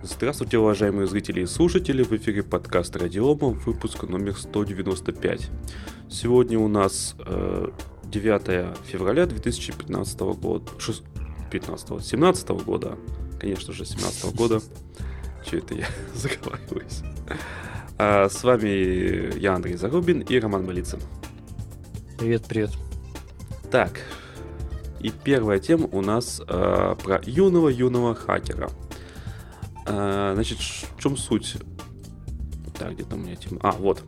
Здравствуйте, уважаемые зрители и слушатели, в эфире подкаст Радиома, выпуск номер 195. Сегодня у нас э, 9 февраля 2015 года, 6, 15, 17 года, конечно же, 17 года. Че это я заговариваюсь? А, с вами я, Андрей Зарубин и Роман Малицын. Привет, привет. Так, и первая тема у нас э, про юного-юного хакера. Э, значит, в чем суть? Так, где там у меня тема? А, вот.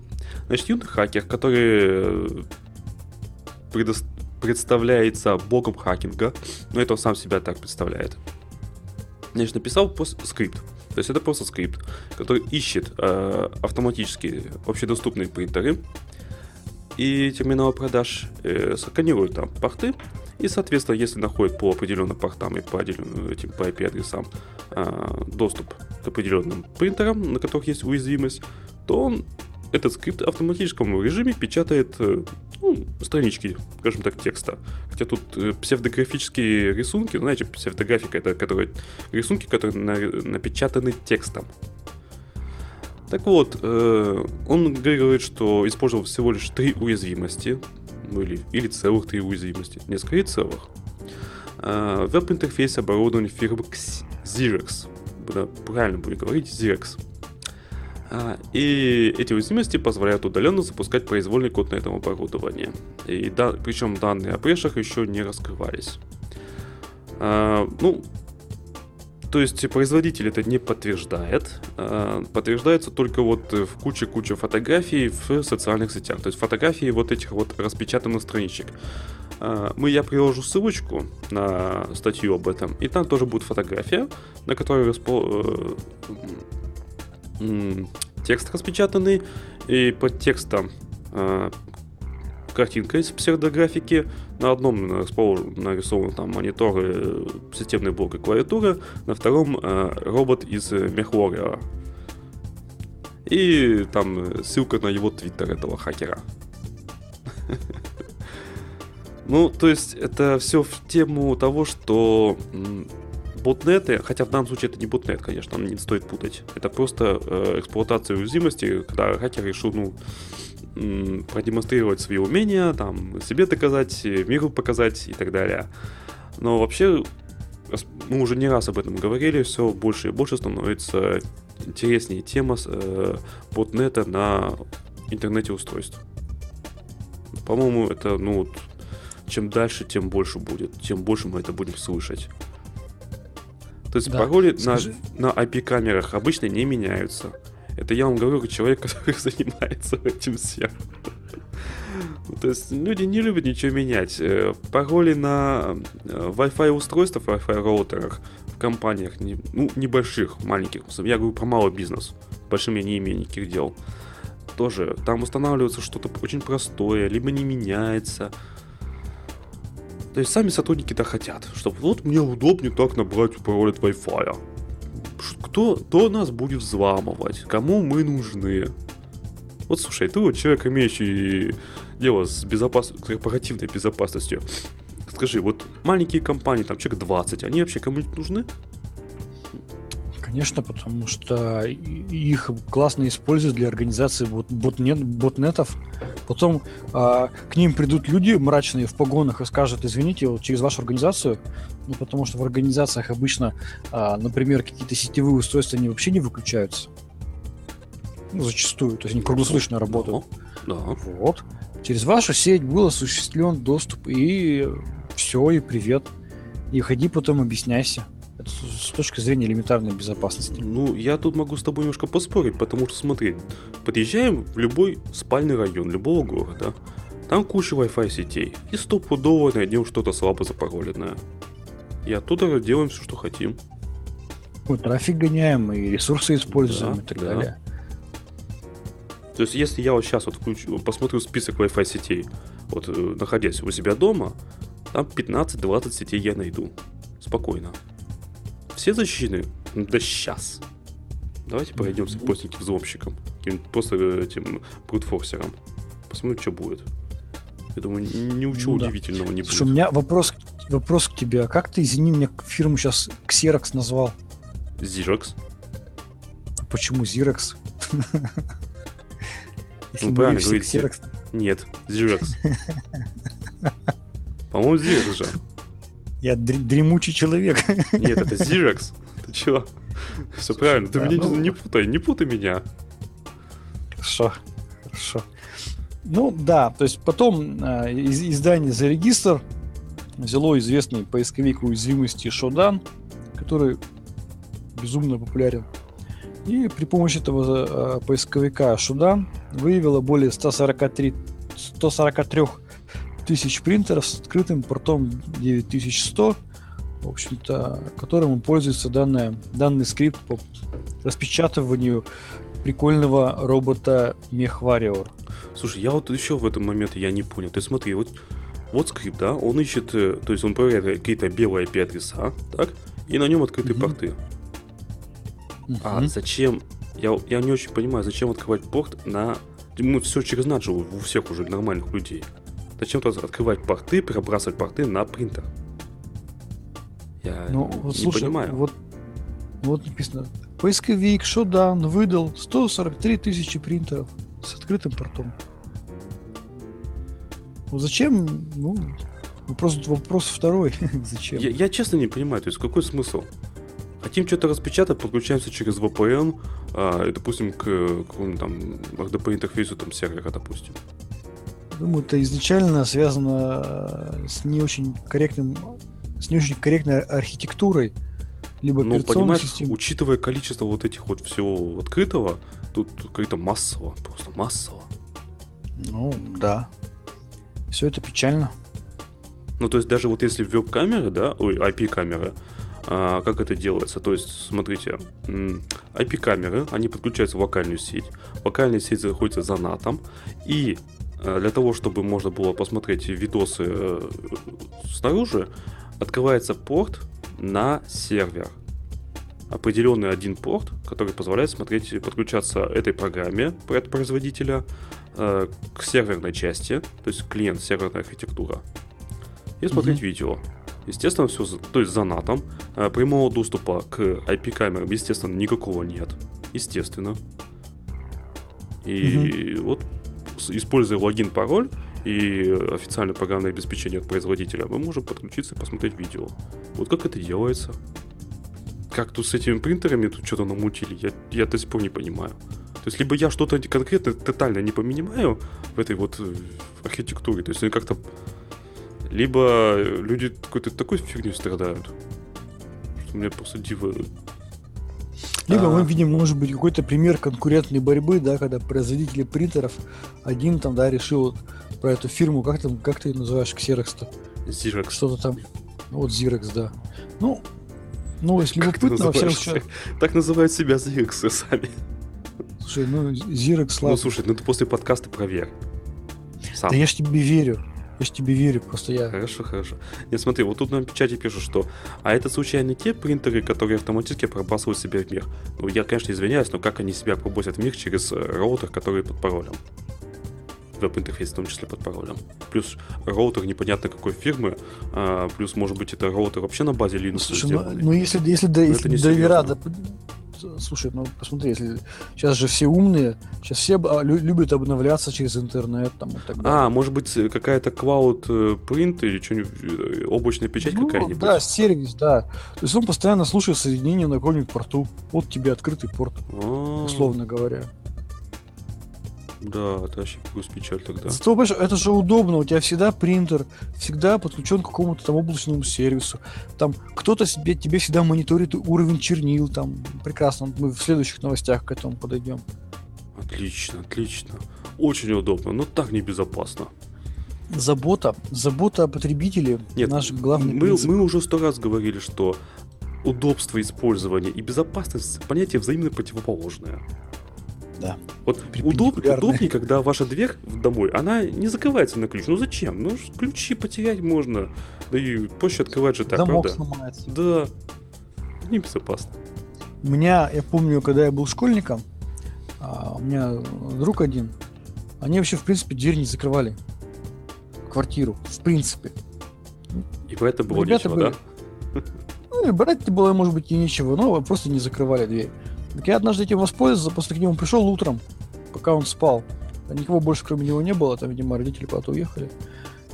Значит, юный хакер, который предо- представляется богом хакинга, но это он сам себя так представляет. Значит, написал пост- скрипт. То есть это просто скрипт, который ищет э, автоматически общедоступные принтеры и терминалы продаж, э, сканирует там порты, и, соответственно, если находит по определенным портам и по этим по IP-адресам э, доступ к определенным принтерам, на которых есть уязвимость, то он этот скрипт в автоматическом режиме печатает э, ну, странички, скажем так, текста. Хотя тут э, псевдографические рисунки, ну, знаете, псевдографика это которые, рисунки, которые на, напечатаны текстом. Так вот, э, он говорит, что использовал всего лишь три уязвимости, или, или целых три уязвимости, не скорее целых. Э, веб-интерфейс оборудования фирмы Xerox. Правильно будет говорить, Xerox. А, и эти уязвимости позволяют удаленно запускать произвольный код на этом оборудовании. И да, причем данные о брешах еще не раскрывались. А, ну, то есть производитель это не подтверждает. А, подтверждается только вот в куче-куче фотографий в социальных сетях. То есть фотографии вот этих вот распечатанных страничек. Мы, я приложу ссылочку на статью об этом, и там тоже будет фотография, на которой распо текст распечатанный, и под текстом э, картинка из псевдографики. На одном нарисован там монитор, э, системный блок и клавиатура, на втором э, робот из Мехвориора. И там ссылка на его твиттер этого хакера. Ну, то есть это все в тему того, что ботнеты, хотя в данном случае это не ботнет, конечно, не стоит путать. Это просто э, эксплуатация уязвимости, когда хакер решил, ну, продемонстрировать свои умения, там, себе доказать, миру показать и так далее. Но вообще, мы уже не раз об этом говорили, все больше и больше становится интереснее тема э, ботнета на интернете устройств. По-моему, это, ну, вот, чем дальше, тем больше будет, тем больше мы это будем слышать. То есть да. пароли Скажи... на, на IP-камерах обычно не меняются. Это я вам говорю как человек, который занимается этим всем. То есть люди не любят ничего менять. Э, пароли на э, Wi-Fi устройствах, Wi-Fi роутерах в компаниях, ну, небольших, маленьких. Я говорю про малый бизнес. Большим я не имею никаких дел. Тоже там устанавливается что-то очень простое, либо не меняется. То есть сами сотрудники-то хотят, чтобы вот мне удобнее так набрать пароль от Wi-Fi. Кто, кто нас будет взламывать? Кому мы нужны? Вот слушай, ты вот человек, имеющий дело с безопас... корпоративной безопасностью. Скажи, вот маленькие компании, там человек 20, они вообще кому-нибудь нужны? Конечно, потому что их классно используют для организации бот ботнет, ботнетов. Потом а, к ним придут люди мрачные в погонах и скажут, извините, вот через вашу организацию, ну, потому что в организациях обычно, а, например, какие-то сетевые устройства, они вообще не выключаются. Ну, зачастую, то есть они круглосуточно работают. Да. Вот. Через вашу сеть был осуществлен доступ, и все, и привет. И ходи потом объясняйся. Это с точки зрения элементарной безопасности. Ну, я тут могу с тобой немножко поспорить, потому что смотри, подъезжаем в любой спальный район любого города, там куча Wi-Fi сетей, и стопудово найдем что-то слабо запароленное. И оттуда делаем все, что хотим. Мы трафик гоняем, и ресурсы используем, да, и так да. далее. То есть, если я вот сейчас вот включу, посмотрю список Wi-Fi сетей, вот э, находясь у себя дома, там 15-20 сетей я найду. Спокойно все защищены? Да сейчас. Давайте пройдемся после взломщиком. Просто этим брутфорсером. Посмотрим, что будет. Я думаю, ничего ну, удивительного да. не Слушай, будет. у меня вопрос, вопрос к тебе. А как ты, извини, меня фирму сейчас Xerox назвал? Xerox. почему Xerox? Если Ну, правильно говорите. Xerox, Нет, Xerox. По-моему, Xerox же. Я др- дремучий человек. Нет, это Xerox. Ты чего? Все правильно, ты да, меня ну- не, путай, не путай меня. Хорошо, хорошо. Ну да, то есть потом э, из- издание за регистр взяло известный поисковик уязвимости Shodan, который безумно популярен. И при помощи этого э, поисковика Shodan выявило более 143, 143 тысяч принтеров с открытым портом 9100, в общем-то, которым пользуется данная, данный скрипт по распечатыванию прикольного робота MechWarrior. Слушай, я вот еще в этом моменте я не понял. Ты смотри, вот, вот скрипт, да, он ищет, э, то есть он проверяет какие-то белые IP-адреса, так, и на нем открытые Мгм. порты. А Мгм. зачем, я, я не очень понимаю, зачем открывать порт на... Ну, все через NAT же у у всех уже нормальных людей. Зачем тогда открывать порты, перебрасывать порты на принтер? Я Ну, не вот слушай, понимаю. вот, вот написано, поисковик Shodan выдал 143 тысячи принтеров с открытым портом. Ну, зачем? Ну, вопрос, вопрос второй. зачем? Я, я честно не понимаю, то есть какой смысл? Хотим что-то распечатать, подключаемся через VPN, а, и, допустим, к какому-нибудь там RDP интерфейсу там сервера, допустим. Думаю, это изначально связано э, с не очень корректным, с не очень корректной архитектурой, либо Ну, понимаешь, системой. учитывая количество вот этих вот всего открытого, тут как-то массово, просто массово. Ну, да. Все это печально. Ну, то есть даже вот если веб-камеры, да, ой, IP-камеры, а, как это делается? То есть, смотрите, IP-камеры, они подключаются в локальную сеть, локальная сеть заходится за NAT, и для того, чтобы можно было посмотреть видосы э, снаружи, открывается порт на сервер. Определенный один порт, который позволяет смотреть, подключаться этой программе от производителя э, к серверной части, то есть клиент серверная архитектура, и смотреть Мгм. видео. Естественно, все, то есть за натом. Э, Прямого доступа к IP-камерам, естественно, никакого нет. Естественно. И вот, с- используя логин, пароль и официальное программное обеспечение от производителя, мы можем подключиться и посмотреть видео. Вот как это делается. Как тут с этими принтерами тут что-то намутили, я, я до сих пор не понимаю. То есть, либо я что-то конкретно тотально не понимаю в этой вот э, архитектуре, то есть они как-то... Либо люди какой-то такой фигней страдают, что мне просто диво... Либо мы видим, может быть, какой-то пример конкурентной борьбы, да, когда производители принтеров один там, да, решил про эту фирму, как там, как ты ее называешь, Xerox-то, Xerox. что-то там, ну, вот Xerox, да. Ну, ну, ты любопытно, во всяком случае, Так называют себя Xerox сами. слушай, ну, Xerox, Ну, ладно. слушай, ну ты после подкаста проверь. Сам. Да я ж тебе верю, я тебе верю, просто я... Хорошо, хорошо. Не, смотри, вот тут нам в чате пишут, что а это случайно те принтеры, которые автоматически пробрасывают себя в мир? Ну, я, конечно, извиняюсь, но как они себя пробросят в мир через э, роутер, который под паролем? Веб-интерфейс в том числе под паролем. Плюс роутер непонятно какой фирмы, а, плюс, может быть, это роутер вообще на базе Linux Слушай, ну, ну если, если, да, это если драйвера, да, слушай, ну посмотри, если сейчас же все умные, сейчас все а, лю- любят обновляться через интернет там и так далее. А, может быть, э, какая-то клауд э, принт или что-нибудь, э, облачная печать Ну, какая-нибудь? Да, сервис, да. То есть он постоянно слушает соединение на каком-нибудь порту. Вот тебе открытый порт, А, условно говоря. Да, это вообще плюс печаль тогда. Зато, понимаешь, это же удобно, у тебя всегда принтер, всегда подключен к какому-то там облачному сервису. Там кто-то себе, тебе всегда мониторит уровень чернил, там прекрасно. Мы в следующих новостях к этому подойдем. Отлично, отлично. Очень удобно, но так небезопасно. Забота, забота о потребителе Нет, наш главный мы, принцип. мы уже сто раз говорили, что удобство использования и безопасность понятие взаимно противоположное. Да. Вот удоб, Перпендикулярные. удобнее, когда ваша дверь домой, она не закрывается на ключ. Ну зачем? Ну ключи потерять можно. Да и проще открывать же так, Замок правда? сломается. Да. Небезопасно. У меня, я помню, когда я был школьником, а, у меня друг один, они вообще, в принципе, дверь не закрывали. Квартиру, в принципе. И про это было Ребята нечего, были. да? Ну, и брать было, может быть, и нечего, но просто не закрывали дверь. Так я однажды этим воспользовался, после к нему пришел утром, пока он спал. Никого больше кроме него не было, там, видимо, родители куда-то уехали.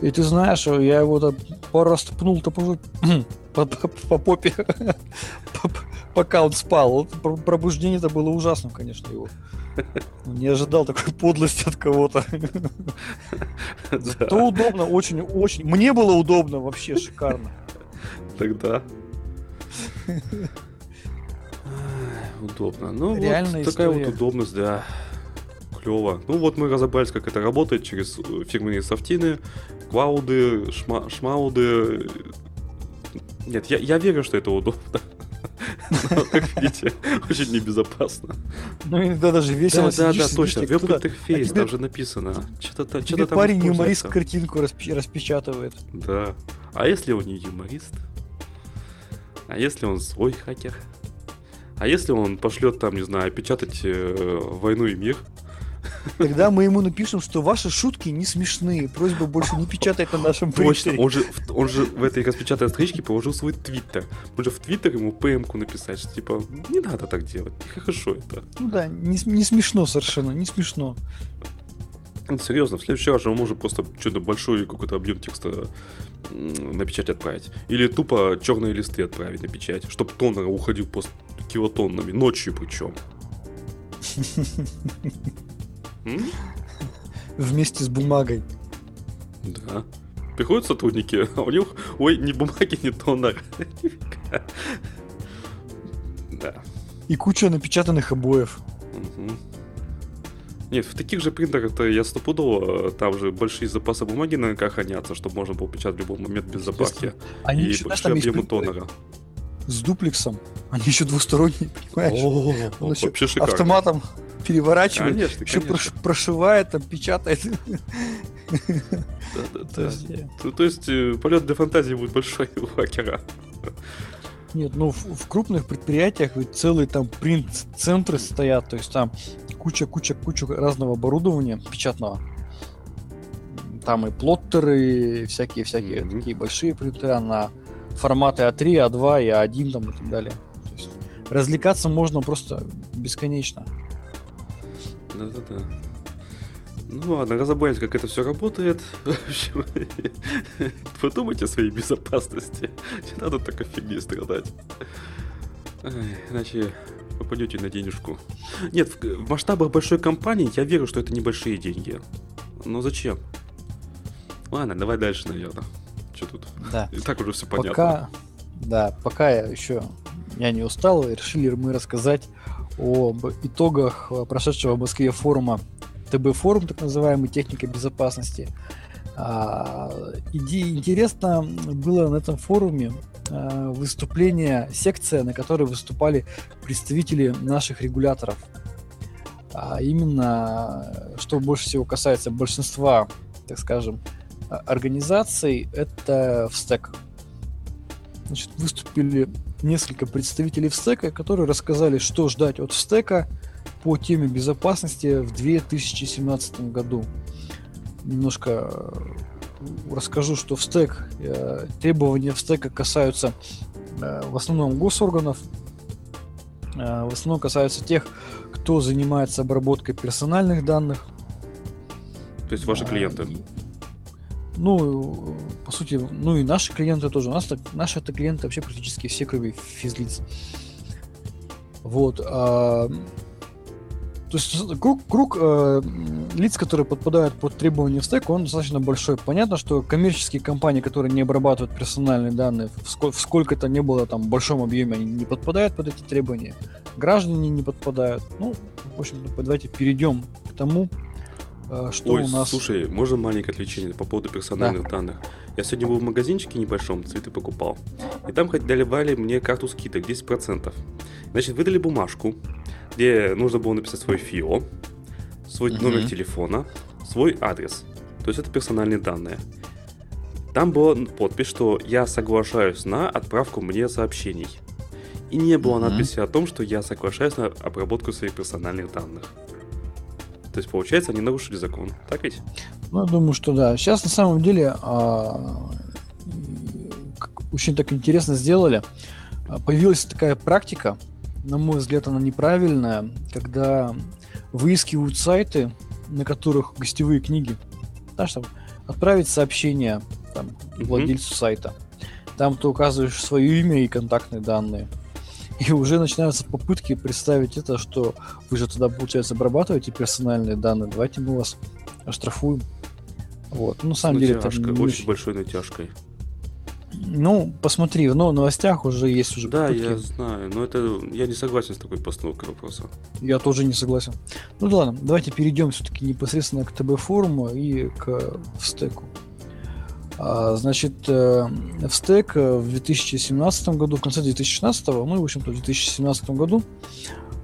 И ты знаешь, я его там пару раз пнул топору по, по, по попе, пока он спал. Пробуждение это было ужасным, конечно, его. Не ожидал такой подлости от кого-то. То удобно, очень, очень. Мне было удобно, вообще шикарно. Тогда. Удобно. Ну, Реальная вот такая вот удобность, да. Клево. Ну вот мы разобрались, как это работает через э, фирменные софтины, клауды, шма шмауды. Нет, я, я верю, что это удобно. Но, как видите, очень небезопасно. Ну, иногда даже весело Да, да, да, точно. Веб интерфейс, там же написано. Что-то что там парень юморист картинку распечатывает. Да. А если он не юморист? А если он злой хакер? А если он пошлет там, не знаю, печатать э, войну и мир? Тогда мы ему напишем, что ваши шутки не смешные. Просьба больше не печатать на нашем Точно, он же, он же в этой распечатанной стричке положил свой твиттер. Же в твиттер ему ПМ-ку написать, что типа, не надо так делать, нехорошо это. Ну да, не, не смешно совершенно, не смешно. Ну, серьезно, в следующий раз же он может просто что-то большой какой-то объем текста на печать отправить. Или тупо черные листы отправить на печать, чтобы тоннер уходил просто килотоннами, ночью причем. Вместе с бумагой. Да. Приходят сотрудники, а у них, ой, ни бумаги, ни тонер. Да. И куча напечатанных обоев. Нет, в таких же принтерах-то я стопудово, там же большие запасы бумаги наверняка хранятся, чтобы можно было печатать в любой момент без запаски. Они и большие объемы тонера. С дуплексом. Они еще двусторонние, понимаешь? О, Он еще автоматом переворачивает, конечно, еще конечно. прошивает, там, печатает. То есть э, полет для фантазии будет большой у хакера. Нет, ну в, в крупных предприятиях ведь целые там принт-центры стоят, то есть там куча-куча-куча разного оборудования печатного. Там и плоттеры, всякие-всякие mm-hmm. такие большие принтеры на форматы А3, А2 и А1 там и так далее. То есть развлекаться можно просто бесконечно. Да-да-да. Ну ладно, разобрались, как это все работает. В общем, подумайте о своей безопасности. Не надо так фигней страдать. Иначе попадете на денежку. Нет, в масштабах большой компании я верю, что это небольшие деньги. Но зачем? Ладно, давай дальше, наверное. Что тут? Да. И так уже все понятно. Пока, да, пока я еще я не устал, решили мы рассказать об итогах прошедшего в Москве форума ТБ-форум, так называемый техника безопасности. А, иди, интересно было на этом форуме а, выступление, секция, на которой выступали представители наших регуляторов. А именно, что больше всего касается большинства, так скажем, организаций, это в стек. Значит, выступили несколько представителей встека, которые рассказали, что ждать от встека по теме безопасности в 2017 году. Немножко э, расскажу, что в стек, э, требования в стека касаются э, в основном госорганов, в основном касаются тех, кто занимается обработкой персональных данных. То есть ваши клиенты? Ну, по сути, ну и наши клиенты тоже. У нас наши это клиенты вообще практически все, кроме физлиц. Вот. А, то есть круг, круг э, лиц, которые подпадают под требования в стек, он достаточно большой. Понятно, что коммерческие компании, которые не обрабатывают персональные данные, в, сколь, в сколько-то не было там большом объеме, они не подпадают под эти требования. Граждане не подпадают. Ну, в общем, давайте перейдем к тому, что Ой, у нас... слушай, можно маленькое отвлечение по поводу персональных да. данных? Я сегодня был в магазинчике небольшом, цветы покупал, и там давали мне карту скидок 10%. Значит, выдали бумажку, где нужно было написать свой ФИО, свой uh-huh. номер телефона, свой адрес. То есть это персональные данные. Там была подпись, что я соглашаюсь на отправку мне сообщений. И не было uh-huh. надписи о том, что я соглашаюсь на обработку своих персональных данных. То есть, получается, они нарушили закон. Так ведь? Ну, я думаю, что да. Сейчас на самом деле а, очень так интересно сделали. Появилась такая практика, на мой взгляд, она неправильная, когда выискивают сайты, на которых гостевые книги, да, чтобы отправить сообщение там, владельцу mm-hmm. сайта. Там ты указываешь свое имя и контактные данные. И уже начинаются попытки представить это, что вы же туда, получается, обрабатываете персональные данные, давайте мы вас оштрафуем. Вот. Ну, на самом деле, это очень, очень большой натяжкой. Ну, посмотри, но в новостях уже есть уже Да, попытки. я знаю, но это я не согласен с такой постановкой вопроса. Я тоже не согласен. Ну да ладно, давайте перейдем все-таки непосредственно к ТБ форуму и к стеку. А, значит, э, в стек в 2017 году, в конце 2016, ну и, в общем-то, в 2017 году,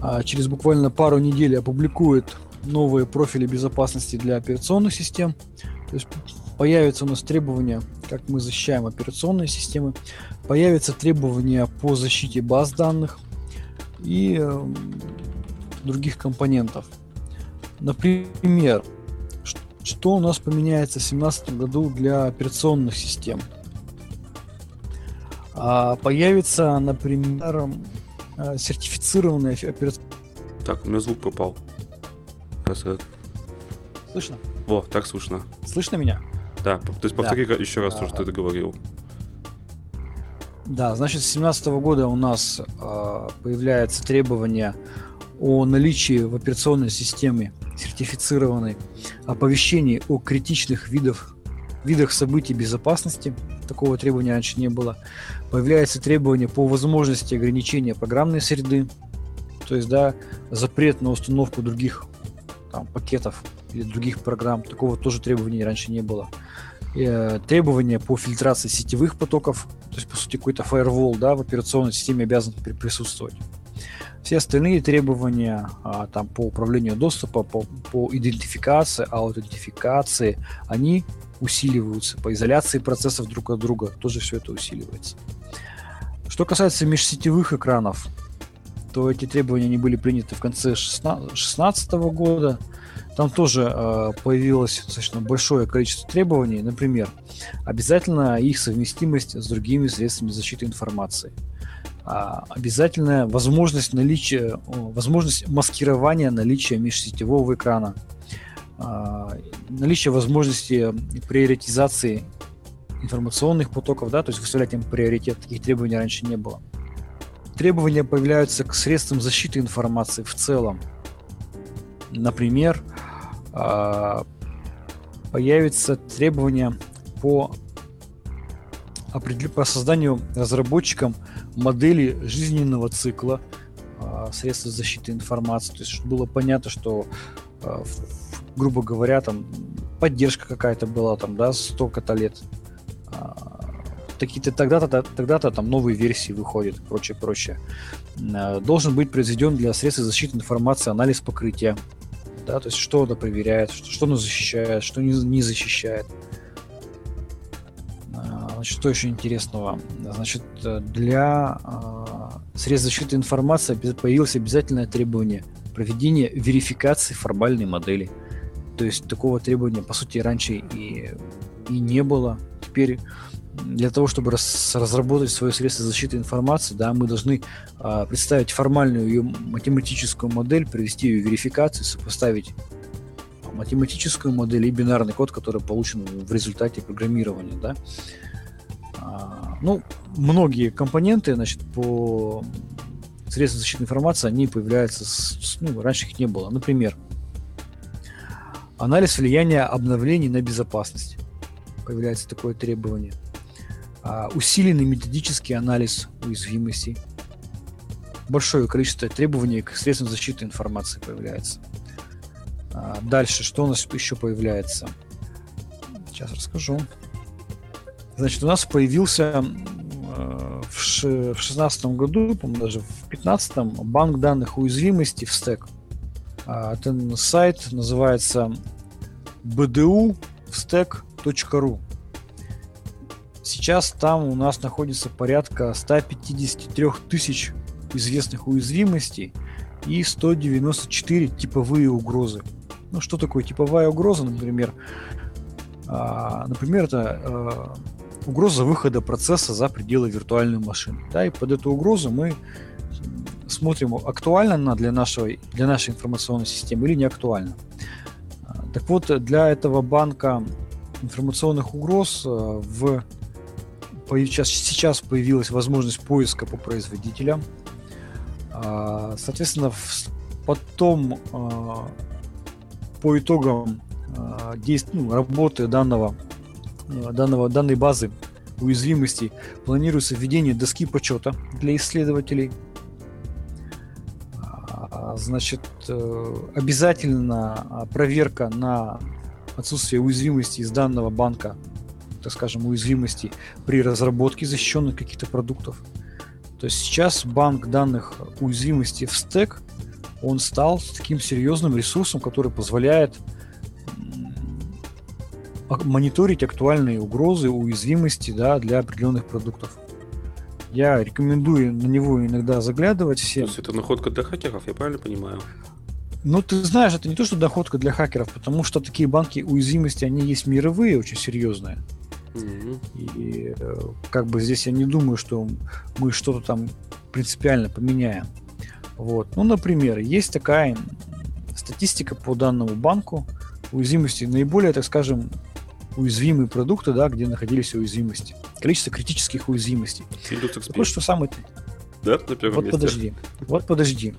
а, через буквально пару недель опубликует новые профили безопасности для операционных систем. То есть появятся у нас требования, как мы защищаем операционные системы, появятся требования по защите баз данных и э, других компонентов. Например, что у нас поменяется в 2017 году для операционных систем? А, появится, например, э, сертифицированные операционные... Так, у меня звук пропал. Слышно? Во, так слышно. Слышно меня? Да, то есть повтори да. еще раз то, что ты говорил. Да, значит, с 2017 года у нас э, появляется требование о наличии в операционной системе сертифицированной оповещений о критичных видах, видах событий безопасности. Такого требования раньше не было. Появляется требование по возможности ограничения программной среды, то есть да, запрет на установку других там, пакетов или других программ. Такого тоже требования раньше не было. И, э, требования по фильтрации сетевых потоков, то есть, по сути, какой-то firewall да, в операционной системе обязан присутствовать. Все остальные требования а, там, по управлению доступа, по, по идентификации, аутентификации, они усиливаются. По изоляции процессов друг от друга тоже все это усиливается. Что касается межсетевых экранов, то эти требования не были приняты в конце 2016 года. Там тоже э, появилось достаточно большое количество требований. Например, обязательно их совместимость с другими средствами защиты информации. А, обязательная возможность наличия, возможность маскирования наличия межсетевого экрана. А, наличие возможности приоритизации информационных потоков, да, то есть выставлять им приоритет. Таких требований раньше не было. Требования появляются к средствам защиты информации в целом. Например, а, появится требование по, по созданию разработчикам модели жизненного цикла а, средств защиты информации. То есть чтобы было понятно, что, а, грубо говоря, там поддержка какая-то была там, да, столько-то лет. Такие-то тогда-то, тогда-то там новые версии выходят, прочее, прочее. Должен быть произведен для средств защиты информации анализ покрытия да, то есть что она проверяет, что, что она защищает, что не, не защищает. А, значит, что еще интересного? Значит, для э, средств защиты информации появилось обязательное требование проведения верификации формальной модели. То есть такого требования, по сути, раньше и, и не было. Теперь для того, чтобы раз, разработать свое средство защиты информации, да, мы должны э, представить формальную ее математическую модель, провести ее верификацию, сопоставить математическую модель и бинарный код, который получен в результате программирования, да. А, ну, многие компоненты, значит, по средствам защиты информации, они появляются, с, ну, раньше их не было. Например, анализ влияния обновлений на безопасность. Появляется такое требование. А, усиленный методический анализ уязвимостей, большое количество требований к средствам защиты информации появляется. А, дальше, что у нас еще появляется? Сейчас расскажу. Значит, у нас появился э, в 2016 году, по-моему, даже в 2015 банк данных уязвимости в стек. А, этот сайт называется bdu в stack.ru. Сейчас там у нас находится порядка 153 тысяч известных уязвимостей и 194 типовые угрозы. Ну, что такое типовая угроза, например? А, например, это а, угроза выхода процесса за пределы виртуальной машины. Да, и под эту угрозу мы смотрим, актуальна она для, нашего, для нашей информационной системы или не актуальна. А, так вот, для этого банка информационных угроз в сейчас, сейчас появилась возможность поиска по производителям. Соответственно, потом по итогам действ... ну, работы данного, данного, данной базы уязвимостей планируется введение доски почета для исследователей. А, значит, э, обязательно проверка на отсутствие уязвимости из данного банка, так скажем, уязвимости при разработке защищенных каких-то продуктов. То есть сейчас банк данных уязвимости в стек, он стал таким серьезным ресурсом, который позволяет мониторить актуальные угрозы, уязвимости да, для определенных продуктов. Я рекомендую на него иногда заглядывать всем. То есть это находка для хакеров, я правильно понимаю? Ну, ты знаешь, это не то, что находка для хакеров, потому что такие банки уязвимости, они есть мировые, очень серьезные. Mm-hmm. И э, как бы здесь я не думаю, что мы что-то там принципиально поменяем. Вот. Ну, например, есть такая статистика по данному банку уязвимости. Наиболее, так скажем, уязвимые продукты, да, где находились уязвимости. Количество критических уязвимостей. Windows XP. Вот что самое... Да, на первом вот месте. подожди. Вот подожди.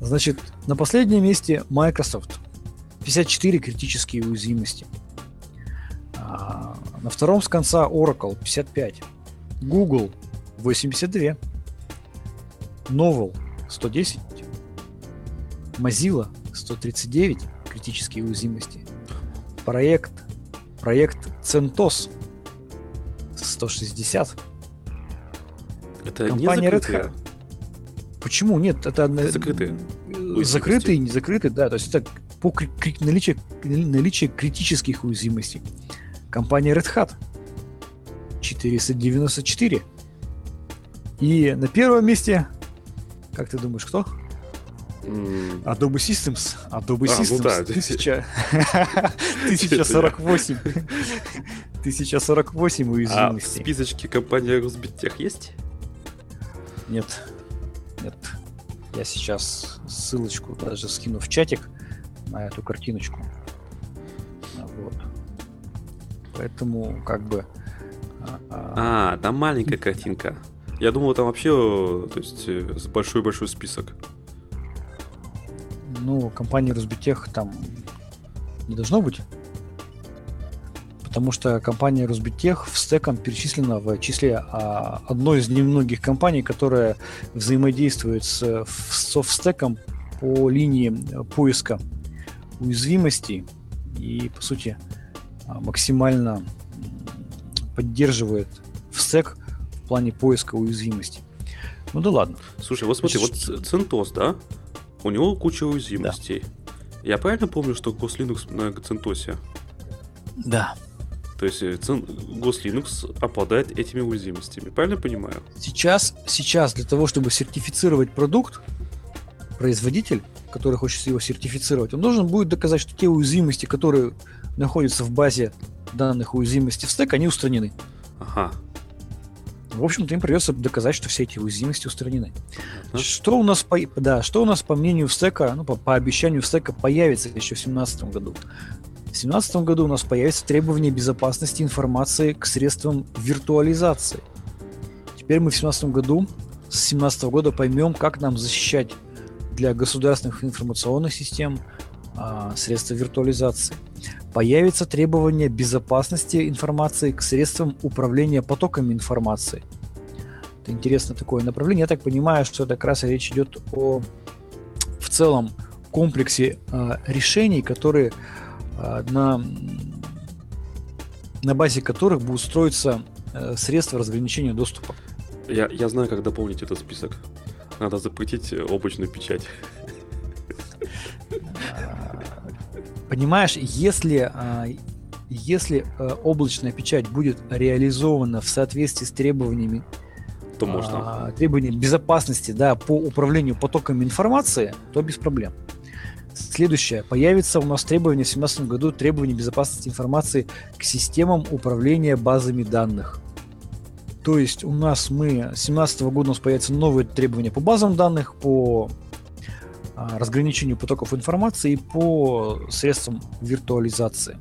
Значит, на последнем месте Microsoft. 54 критические уязвимости. А, на втором с конца Oracle 55. Google 82. Novel 110. Mozilla 139 критические уязвимости. Проект проект CentOS 160. Это Компания не Red Hat. Почему? Нет, это закрытые. Закрытые, не закрытые, да. То есть это по наличию, наличию критических уязвимостей. Компания Red Hat 494. И на первом месте, как ты думаешь, кто? Adobe Systems. Adobe а, Systems. Ну да. 1000... 1048. 1048 уязвимостей. А в списочке компании Росбиттех есть? Нет. Нет. Я сейчас ссылочку даже скину в чатик на эту картиночку. Вот. Поэтому как бы... А, а, а там маленькая картинка. Я думал, там вообще, то есть, э, большой-большой список ну, компании Росбитех там не должно быть. Потому что компания Росбитех в стеком перечислена в числе а, одной из немногих компаний, которая взаимодействует с софтстеком по линии поиска уязвимостей и, по сути, а, максимально поддерживает в стек в плане поиска уязвимости. Ну да ладно. Слушай, вот смотри, вот CentOS, да? У него куча уязвимостей. Да. Я правильно помню, что GosLinux на CentOS? Да. То есть э, GosLinux обладает этими уязвимостями. Правильно понимаю? Сейчас, сейчас для того, чтобы сертифицировать продукт, производитель, который хочет его сертифицировать, он должен будет доказать, что те уязвимости, которые находятся в базе данных уязвимостей в стек, они устранены. Ага в общем-то, им придется доказать, что все эти уязвимости устранены. Uh-huh. Что у нас по, да, что у нас по мнению стека, ну, по, по обещанию стека появится еще в 2017 году? В 2017 году у нас появится требование безопасности информации к средствам виртуализации. Теперь мы в 2017 году, с 2017 года поймем, как нам защищать для государственных информационных систем а, средства виртуализации появится требование безопасности информации к средствам управления потоками информации. Это интересно такое направление. Я так понимаю, что это как раз речь идет о в целом комплексе э, решений, которые э, на, на базе которых будут строиться э, средства разграничения доступа. Я, я знаю, как дополнить этот список. Надо запретить облачную печать. Понимаешь, если, а, если э, облачная печать будет реализована в соответствии с требованиями то можно. А, требований безопасности да, по управлению потоками информации, то без проблем. Следующее. Появится у нас требование в 2017 году требования безопасности информации к системам управления базами данных. То есть у нас мы с 2017 года у нас появятся новые требования по базам данных, по а, разграничению потоков информации по средствам виртуализации.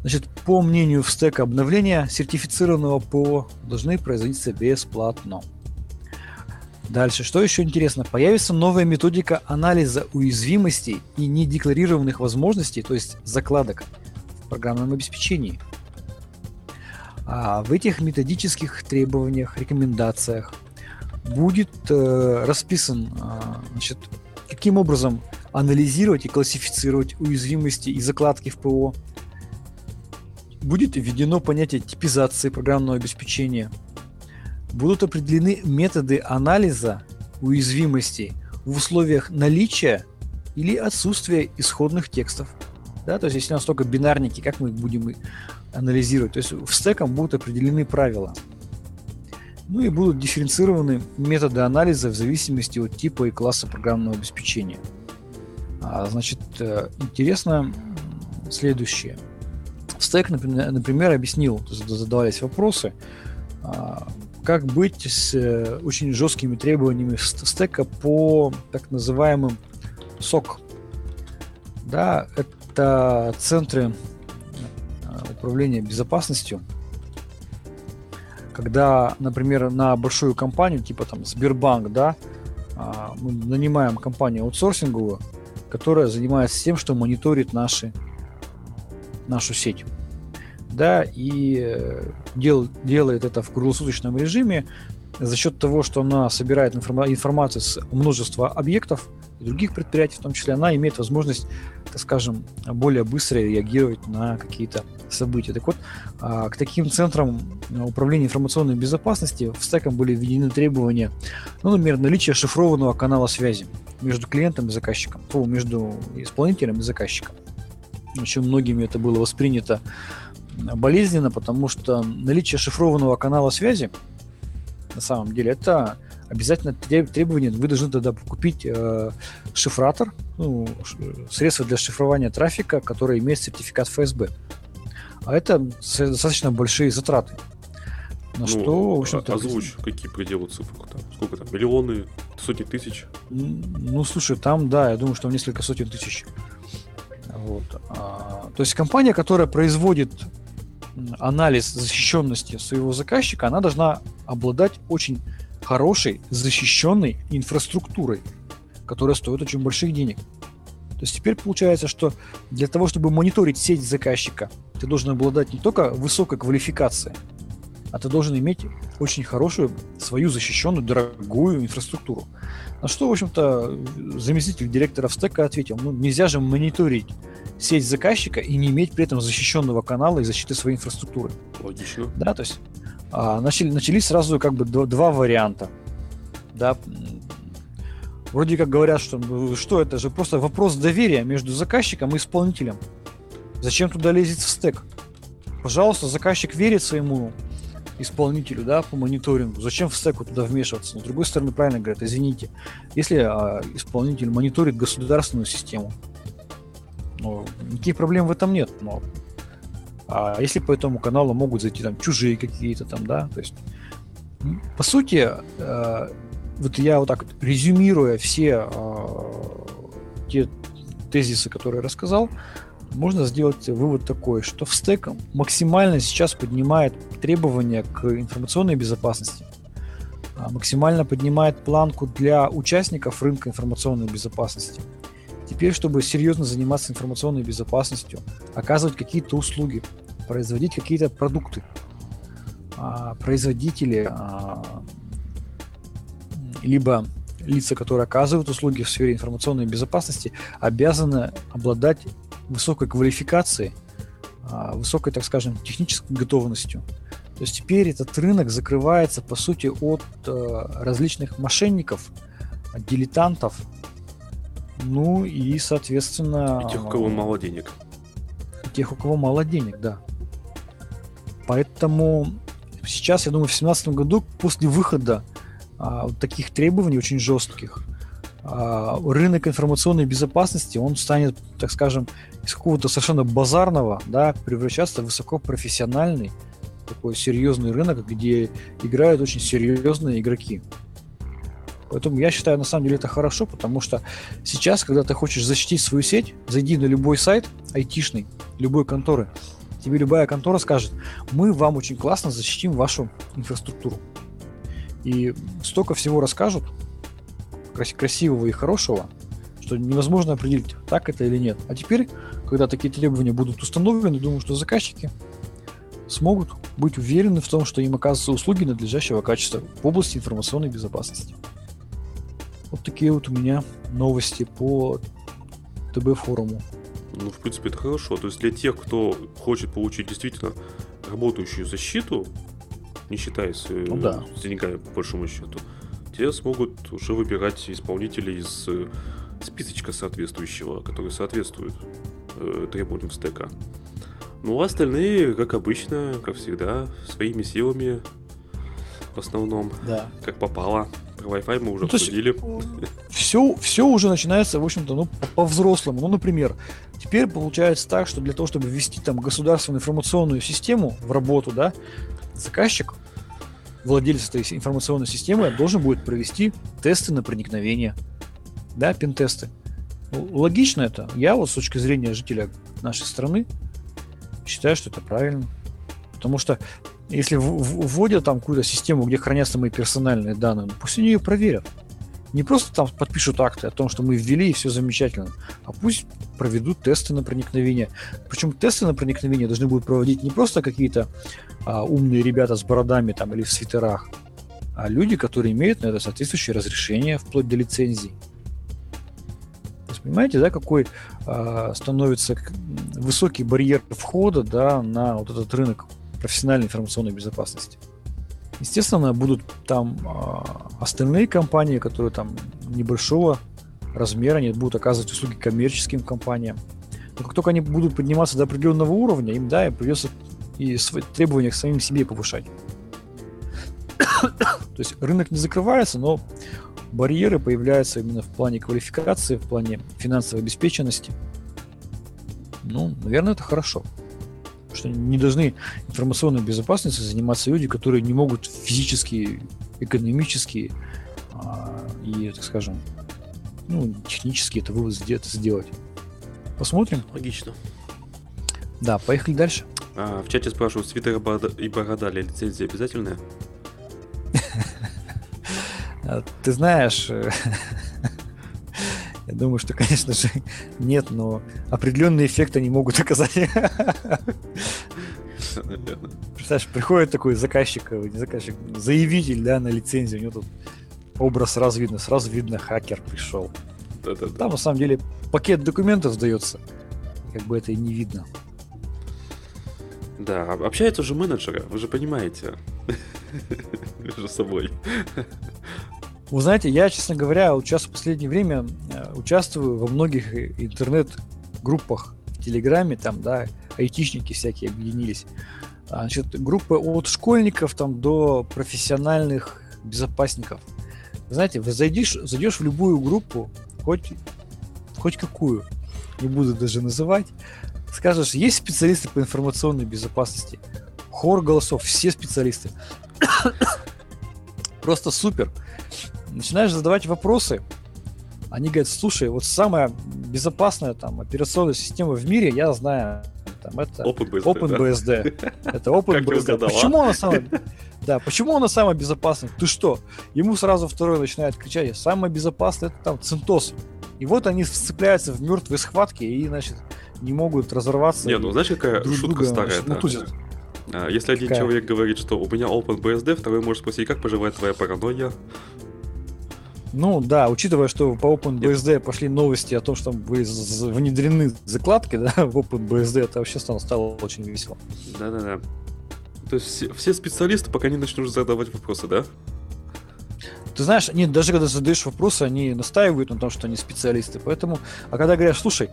Значит, по мнению стека обновления сертифицированного ПО должны производиться бесплатно. Дальше, что еще интересно, появится новая методика анализа уязвимостей и недекларированных возможностей, то есть закладок в программном обеспечении. А в этих методических требованиях, рекомендациях будет э, расписан, э, значит, каким образом анализировать и классифицировать уязвимости и закладки в ПО. Будет введено понятие типизации программного обеспечения – будут определены методы анализа уязвимостей в условиях наличия или отсутствия исходных текстов. Да, то есть если у нас только бинарники, как мы их будем анализировать? То есть в стеком будут определены правила. Ну и будут дифференцированы методы анализа в зависимости от типа и класса программного обеспечения. А, значит, э, интересно следующее. Стек, например, объяснил, задавались вопросы, а, как быть с э, очень жесткими требованиями стека по так называемым СОК. Да, это центры э, управления безопасностью. Когда, например, на большую компанию, типа там Сбербанк, да, а, мы нанимаем компанию аутсорсинговую, которая занимается тем, что мониторит наши, нашу сеть. Да, и э, дел, делает это в круглосуточном режиме за счет того, что она собирает информа- информацию с множества объектов и других предприятий, в том числе, она имеет возможность, так скажем, более быстро реагировать на какие-то события. Так вот, а, к таким центрам управления информационной безопасности в стеком были введены требования, ну, например, наличие шифрованного канала связи между клиентом и заказчиком, между исполнителем и заказчиком. Очень многими это было воспринято болезненно, потому что наличие шифрованного канала связи, на самом деле, это обязательно требование. Вы должны тогда купить э, шифратор, ну, средство для шифрования трафика, которое имеет сертификат ФСБ. А это достаточно большие затраты. На ну, что, в общем-то... Озвучь, какие пределы цифр там? Сколько там? Миллионы? Сотни тысяч? Ну, слушай, там, да, я думаю, что несколько сотен тысяч. Вот. А, то есть компания, которая производит анализ защищенности своего заказчика, она должна обладать очень хорошей, защищенной инфраструктурой, которая стоит очень больших денег. То есть теперь получается, что для того, чтобы мониторить сеть заказчика, ты должен обладать не только высокой квалификацией, а ты должен иметь очень хорошую свою защищенную, дорогую инфраструктуру. На что, в общем-то, заместитель директора в стека ответил, ну нельзя же мониторить сеть заказчика и не иметь при этом защищенного канала и защиты своей инфраструктуры. Логично. Да, то есть начали, начались сразу как бы два, два варианта. Да, вроде как говорят, что ну, что это же просто вопрос доверия между заказчиком и исполнителем. Зачем туда лезет в стек? Пожалуйста, заказчик верит своему исполнителю, да, по мониторингу. Зачем в стеку туда вмешиваться? Но с другой стороны, правильно говорят, извините, если а, исполнитель мониторит государственную систему, ну, никаких проблем в этом нет. Но а если по этому каналу могут зайти там чужие какие-то там, да, то есть по сути, э, вот я вот так резюмируя все э, те тезисы, которые рассказал, можно сделать вывод такой, что в стек максимально сейчас поднимает требования к информационной безопасности, а максимально поднимает планку для участников рынка информационной безопасности – Теперь, чтобы серьезно заниматься информационной безопасностью, оказывать какие-то услуги, производить какие-то продукты, а, производители, а, либо лица, которые оказывают услуги в сфере информационной безопасности, обязаны обладать высокой квалификацией, а, высокой, так скажем, технической готовностью. То есть теперь этот рынок закрывается, по сути, от различных мошенников, дилетантов, ну и, соответственно... И тех, у кого мало денег. И тех, у кого мало денег, да. Поэтому сейчас, я думаю, в 2017 году, после выхода а, вот таких требований очень жестких, а, рынок информационной безопасности, он станет, так скажем, из какого-то совершенно базарного, да, превращаться в высокопрофессиональный такой серьезный рынок, где играют очень серьезные игроки. Поэтому я считаю, на самом деле это хорошо, потому что сейчас, когда ты хочешь защитить свою сеть, зайди на любой сайт айтишный, любой конторы, тебе любая контора скажет, мы вам очень классно защитим вашу инфраструктуру. И столько всего расскажут, красивого и хорошего, что невозможно определить, так это или нет. А теперь, когда такие требования будут установлены, думаю, что заказчики смогут быть уверены в том, что им оказываются услуги надлежащего качества в области информационной безопасности. Вот такие вот у меня новости по ТБ-форуму. Ну, в принципе, это хорошо. То есть для тех, кто хочет получить действительно работающую защиту, не считаясь э, ну, да. с деньгами, по большому счету, те смогут уже выбирать исполнителей из э, списочка соответствующего, который соответствует э, требованиям стека. Ну, а остальные, как обычно, как всегда, своими силами в основном, да. как попало. Про Wi-Fi мы уже ну, обсудили. Все, все уже начинается, в общем-то, ну, по-взрослому. Ну, например, теперь получается так, что для того, чтобы ввести там государственную информационную систему в работу, да, заказчик, владелец этой информационной системы должен будет провести тесты на проникновение. Да, пин-тесты. Ну, логично это. Я вот с точки зрения жителя нашей страны считаю, что это правильно. Потому что если вводят там какую-то систему, где хранятся мои персональные данные, ну, пусть они ее проверят. Не просто там подпишут акты о том, что мы ввели и все замечательно, а пусть проведут тесты на проникновение. Причем тесты на проникновение должны будут проводить не просто какие-то а, умные ребята с бородами там или в свитерах, а люди, которые имеют на это соответствующее разрешение вплоть до лицензий. То есть, понимаете, да, какой а, становится высокий барьер входа да, на вот этот рынок профессиональной информационной безопасности. Естественно, будут там э, остальные компании, которые там небольшого размера, они будут оказывать услуги коммерческим компаниям. Но как только они будут подниматься до определенного уровня, им, да, им придется и свои требования к самим себе повышать. То есть рынок не закрывается, но барьеры появляются именно в плане квалификации, в плане финансовой обеспеченности. Ну, наверное, это хорошо что не должны информационной безопасностью заниматься люди, которые не могут физически, экономически а, и, так скажем, ну, технически это вывод сделать. Посмотрим. Логично. Да, поехали дальше. А, в чате спрашивают, свитер и борода для лицензии обязательная? А, ты знаешь, Я думаю, что, конечно же, нет, но определенный эффект они могут оказать. Представляешь, приходит такой заказчик, не заказчик, заявитель, да, на лицензию, у него тут образ сразу видно, сразу видно, хакер пришел. Да-да-да. Там, на самом деле, пакет документов сдается, как бы это и не видно. Да, общаются уже менеджеры, вы же понимаете. Между собой. Вы знаете, я, честно говоря, сейчас в последнее время э, участвую во многих интернет-группах в Телеграме, там, да, айтишники всякие объединились. А, значит, группы от школьников там до профессиональных безопасников. знаете, вы зайдешь, зайдешь в любую группу, хоть, хоть какую, не буду даже называть, скажешь, есть специалисты по информационной безопасности, хор голосов, все специалисты. Просто супер начинаешь задавать вопросы, они говорят, слушай, вот самая безопасная там операционная система в мире, я знаю, там это OpenBSD. OpenBSD. Да? Это OpenBSD. Почему она самая... Да, почему она самая безопасная? Ты что? Ему сразу второй начинает кричать, самая безопасная это там Центос. И вот они сцепляются в мертвой схватке и, значит, не могут разорваться. Не, ну знаешь, какая друг шутка друга, старая? Значит, а, Если один какая? человек говорит, что у меня OpenBSD, второй может спросить, как поживает твоя паранойя? Ну да, учитывая, что по OpenBSD пошли новости о том, что были внедрены закладки да, в OpenBSD, это вообще стало, стало очень весело. Да-да-да. То есть все, все специалисты, пока не начнут задавать вопросы, да? Ты знаешь, они даже когда задаешь вопросы, они настаивают на том, что они специалисты. Поэтому, а когда говорят, слушай,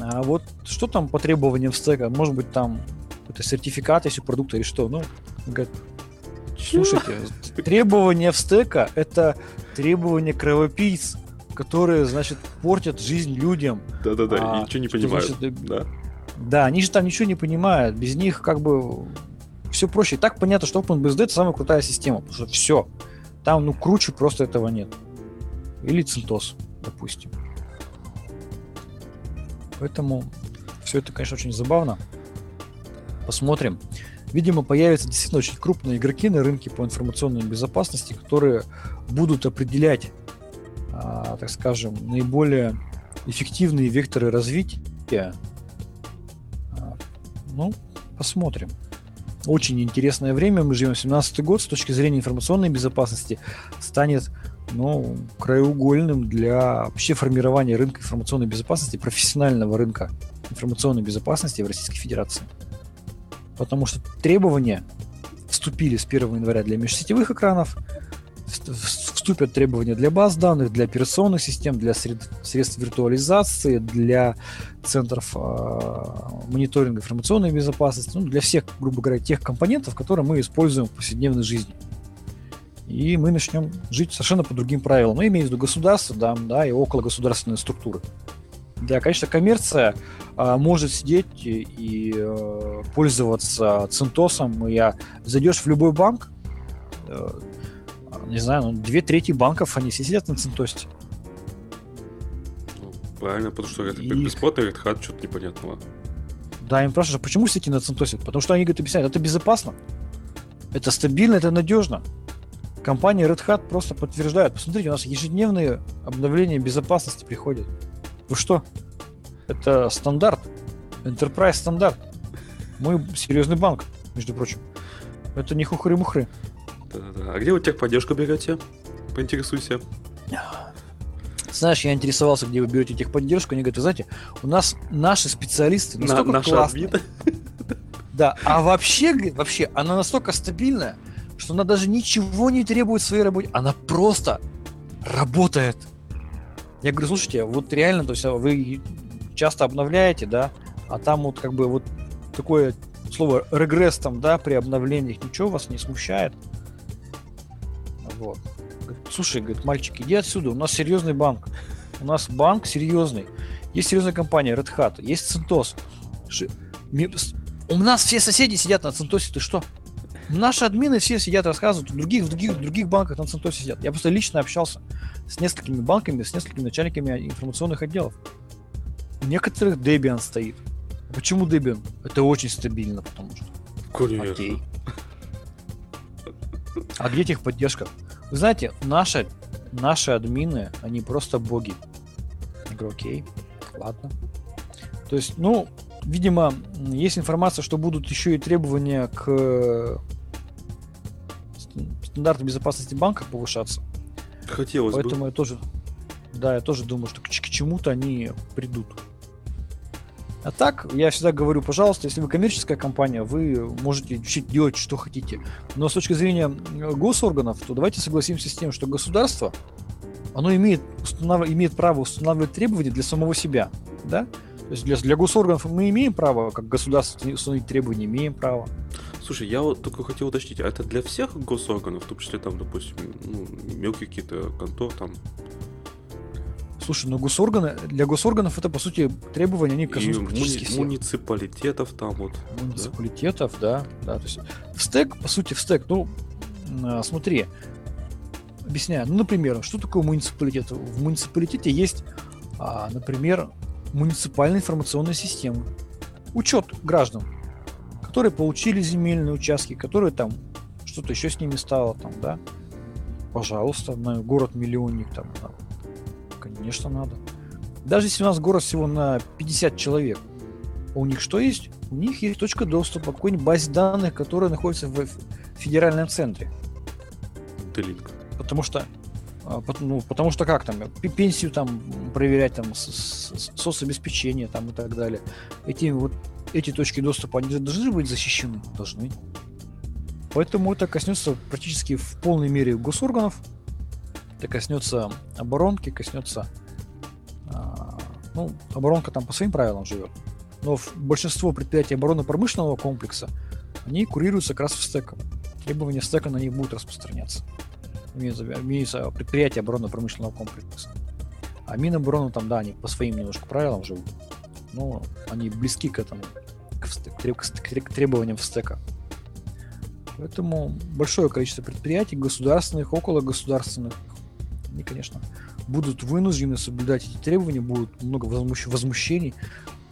а вот что там по требованиям стека? Может быть, там это сертификат, если продукта или что? Ну, говорят, слушайте, требования в стека это требования кровопийц, которые, значит, портят жизнь людям. Да-да-да, а, ничего не понимают. Значит, да. да, они же там ничего не понимают. Без них как бы все проще. И так понятно, что OpenBSD это самая крутая система, потому что все. Там, ну, круче просто этого нет. Или CentOS, допустим. Поэтому все это, конечно, очень забавно. Посмотрим. Видимо, появятся действительно очень крупные игроки на рынке по информационной безопасности, которые будут определять, а, так скажем, наиболее эффективные векторы развития. А, ну, посмотрим. Очень интересное время. Мы живем 17 год. С точки зрения информационной безопасности станет ну, краеугольным для вообще формирования рынка информационной безопасности, профессионального рынка информационной безопасности в Российской Федерации. Потому что требования вступили с 1 января для межсетевых экранов, вступят требования для баз данных, для операционных систем, для сред, средств виртуализации, для центров э, мониторинга информационной безопасности, ну, для всех, грубо говоря, тех компонентов, которые мы используем в повседневной жизни. И мы начнем жить совершенно по другим правилам. Мы имеем в виду государство, да, да, и около государственные структуры. Да, конечно, коммерция может сидеть и, и э, пользоваться центосом. Я зайдешь в любой банк, э, не знаю, ну, две трети банков, они все сидят на центосе. Ну, правильно, потому что это и... бесплатный Red Hat, что-то непонятного. Да, им спрашивают, а почему сидите на центосе? Потому что они говорят, объясняют, это безопасно, это стабильно, это надежно. Компания Red Hat просто подтверждает. Посмотрите, у нас ежедневные обновления безопасности приходят. Вы что? Это стандарт. Enterprise стандарт. Мы серьезный банк, между прочим. Это не хухры-мухры. Да-да-да. А где вы техподдержку берете? Поинтересуйся. Знаешь, я интересовался, где вы берете техподдержку. Они говорят, вы знаете, у нас наши специалисты настолько На, классные. Да, а вообще, вообще, она настолько стабильная, что она даже ничего не требует в своей работе. Она просто работает. Я говорю, слушайте, вот реально, то есть а вы часто обновляете, да, а там вот как бы вот такое слово регресс там, да, при обновлениях, ничего вас не смущает. Вот. Слушай, говорит, мальчик, иди отсюда, у нас серьезный банк. У нас банк серьезный. Есть серьезная компания Red Hat, есть CentOS. У нас все соседи сидят на CentOS, ты что? Наши админы все сидят, рассказывают, в других, в других, в других банках на CentOS сидят. Я просто лично общался с несколькими банками, с несколькими начальниками информационных отделов. У некоторых Debian стоит. Почему Debian? Это очень стабильно, потому что. Конечно. Окей. А где техподдержка? Вы знаете, наши, наши админы, они просто боги. Я говорю, окей, ладно. То есть, ну, видимо, есть информация, что будут еще и требования к стандарту безопасности банка повышаться. Хотелось Поэтому бы. Поэтому я тоже, да, я тоже думаю, что к, к чему-то они придут. А так, я всегда говорю, пожалуйста, если вы коммерческая компания, вы можете делать, что хотите. Но с точки зрения госорганов, то давайте согласимся с тем, что государство, оно имеет, установ... имеет право устанавливать требования для самого себя. Да? То есть для, для госорганов мы имеем право, как государство установить требования, имеем право. Слушай, я вот только хотел уточнить, а это для всех госорганов, в том числе там, допустим, ну, мелкие какие-то контор там? Слушай, ну госорганы, для госорганов это, по сути, требования, они коснутся практически муни- всех. муниципалитетов там вот. Муниципалитетов, да? да, да. То есть в стек, по сути, в стек, ну, а, смотри, объясняю. Ну, например, что такое муниципалитет? В муниципалитете есть, а, например, муниципальная информационная система. Учет граждан, которые получили земельные участки, которые там что-то еще с ними стало, там, да, пожалуйста, на город-миллионник, там. Конечно, надо. Даже если у нас город всего на 50 человек, у них что есть? У них есть точка доступа к какой-нибудь базе данных, которая находится в федеральном центре. Делинк. Потому что а, ну, потому что как там, пенсию там проверять, там, соцобеспечение там и так далее. Эти вот эти точки доступа, они должны быть защищены? Должны. Поэтому это коснется практически в полной мере госорганов, это коснется оборонки, коснется... А, ну, оборонка там по своим правилам живет. Но в большинство предприятий оборонно-промышленного комплекса, они курируются как раз в стеком. Требования стека на них будут распространяться. Имеются, предприятия оборонно-промышленного комплекса. А Минобороны там, да, они по своим немножко правилам живут но они близки к этому, к, к, к требованиям стека. Поэтому большое количество предприятий, государственных, около государственных, они, конечно, будут вынуждены соблюдать эти требования, будет много возмущ... возмущений,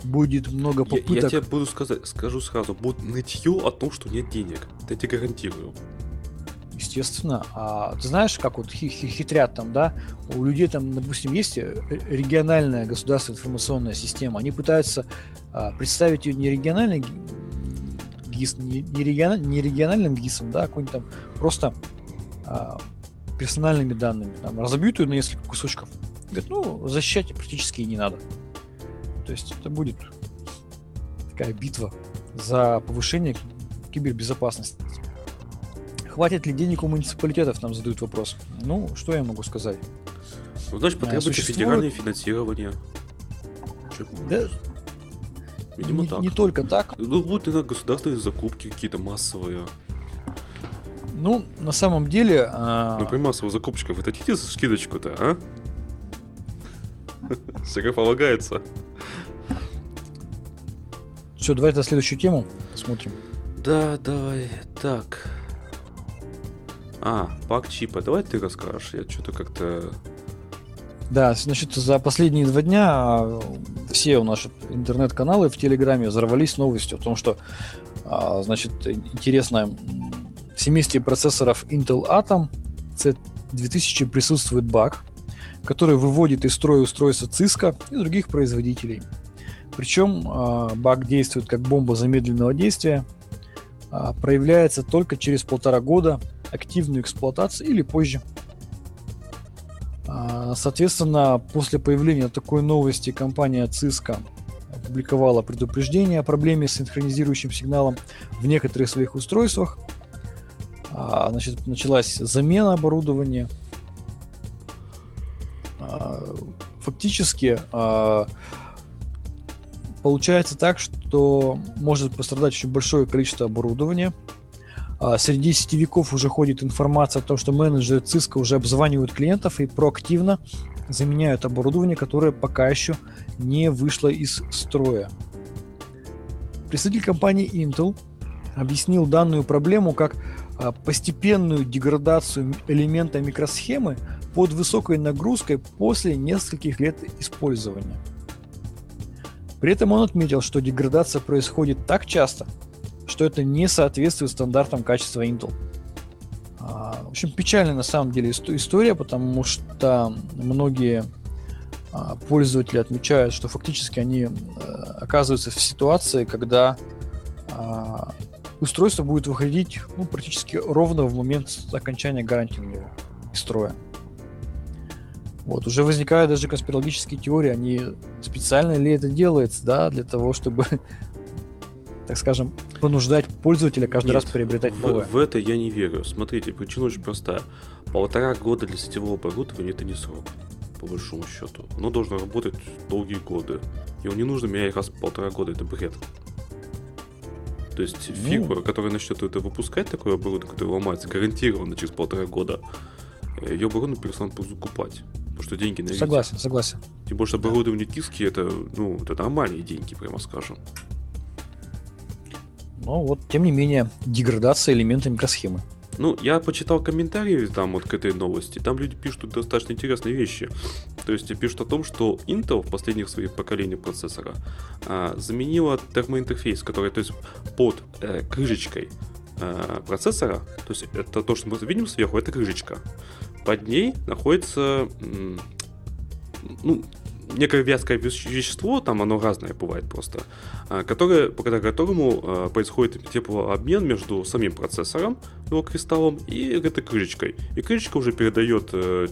будет много попыток. Я, я тебе буду сказать, скажу сразу, будет нытье о том, что нет денег. Это я тебе гарантирую. Естественно. А ты знаешь, как вот хитрят там, да? У людей там, допустим, есть э, региональная государственная информационная система. Они пытаются а, представить ее не региональной ГИС, не, не, регион, не региональным ГИСом, да, а какой-нибудь там просто а, персональными данными. Там, разобьют ее на несколько кусочков. Говорят, ну, защищать практически и не надо. То есть это будет такая битва за повышение кибербезопасности. Хватит ли денег у муниципалитетов, нам задают вопрос. Ну, что я могу сказать? Ну, значит, потребуется Существует... федеральное финансирование. Да, Видимо, не, так. Не только так. Ну, будут иногда государственные закупки какие-то массовые. Ну, на самом деле... А... Ну, при массовых закупщиков вы хотите скидочку-то, а? Всегда полагается. Все, давай на следующую тему смотрим. Да, давай. Так. А, пак чипа. Давай ты расскажешь. Я что-то как-то... Да, значит, за последние два дня а, все у наши интернет-каналы в Телеграме взорвались новостью о том, что, а, значит, интересно, в семействе процессоров Intel Atom C2000 присутствует баг, который выводит из строя устройства Cisco и других производителей. Причем э, баг действует как бомба замедленного действия, э, проявляется только через полтора года активную эксплуатацию или позже. Э, соответственно, после появления такой новости компания Cisco опубликовала предупреждение о проблеме с синхронизирующим сигналом в некоторых своих устройствах. Значит, началась замена оборудования – а, фактически а, получается так, что может пострадать очень большое количество оборудования. А, среди сетевиков уже ходит информация о том, что менеджеры Cisco уже обзванивают клиентов и проактивно заменяют оборудование, которое пока еще не вышло из строя. Представитель компании Intel объяснил данную проблему как постепенную деградацию элемента микросхемы под высокой нагрузкой после нескольких лет использования. При этом он отметил, что деградация происходит так часто, что это не соответствует стандартам качества Intel. А, в общем, печальная на самом деле история, потому что многие а, пользователи отмечают, что фактически они э, оказываются в ситуации, когда а, устройство будет выходить ну, практически ровно в момент окончания гарантии на него из строя. Вот, уже возникают даже конспирологические теории, они специально ли это делается, да, для того, чтобы, так скажем, понуждать пользователя каждый Нет, раз приобретать новое. В, в это я не верю. Смотрите, причина очень простая. Полтора года для сетевого оборудования это не срок, по большому счету. Оно должно работать долгие годы. Его не нужно менять раз в полтора года, это бред. То есть ну... фирма, которая начнет это выпускать, такое оборудование, которое ломается гарантированно через полтора года, э, ее оборудование перестанут закупать. Потому что деньги на Согласен, согласен. Тем более, что оборудование диски это, ну, это нормальные деньги, прямо скажем. Ну вот, тем не менее, деградация элемента микросхемы. Ну, я почитал комментарии там вот к этой новости. Там люди пишут достаточно интересные вещи. То есть пишут о том, что Intel в последних своих поколениях процессора а, заменила термоинтерфейс, который то есть под э, крышечкой э, процессора, то есть это то, что мы видим сверху, это крышечка под ней находится ну, некое вязкое вещество, там оно разное бывает просто, а, которое, благодаря которому а, происходит теплообмен между самим процессором, его кристаллом, и этой крышечкой. И крышечка уже передает э,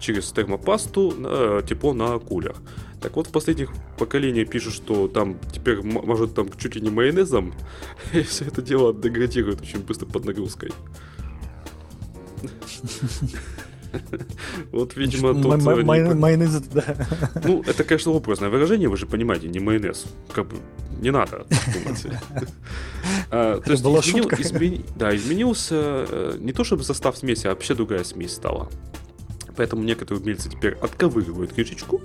через термопасту тепло на кулер. Так вот, в последних поколениях пишут, что там теперь может там чуть ли не майонезом, и все это дело деградирует очень быстро под нагрузкой. Вот, видимо, тут... Майонез, да. Ну, это, конечно, образное выражение, вы же понимаете, не майонез. Как бы не надо думать. А, то есть да, изменился э, не то чтобы состав смеси, а вообще другая смесь стала. Поэтому некоторые умельцы теперь отковыривают крышечку,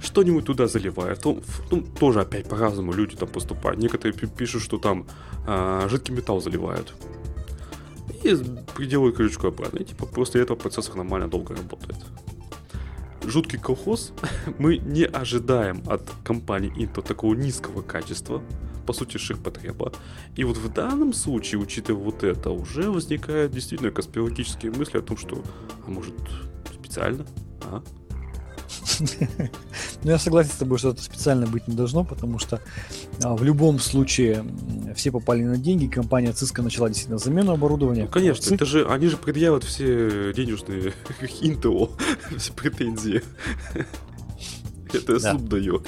что-нибудь туда заливают. Ну, ну, тоже опять по-разному люди там поступают. Некоторые пишут, что там а, жидкий металл заливают. и приделывают крючку обратно. И типа после этого процессор нормально долго работает. Жуткий колхоз. Мы не ожидаем от компании Intel такого низкого качества, по сути, ширпотреба. И вот в данном случае, учитывая вот это, уже возникают действительно конспирологические мысли о том, что, а может, специально, а? Ну, я согласен с тобой, что это специально быть не должно, потому что а, в любом случае все попали на деньги, компания Cisco начала действительно замену оборудования. Ну, конечно, Ци... это же, они же предъявят все денежные Intel, все претензии. Это я суд даю.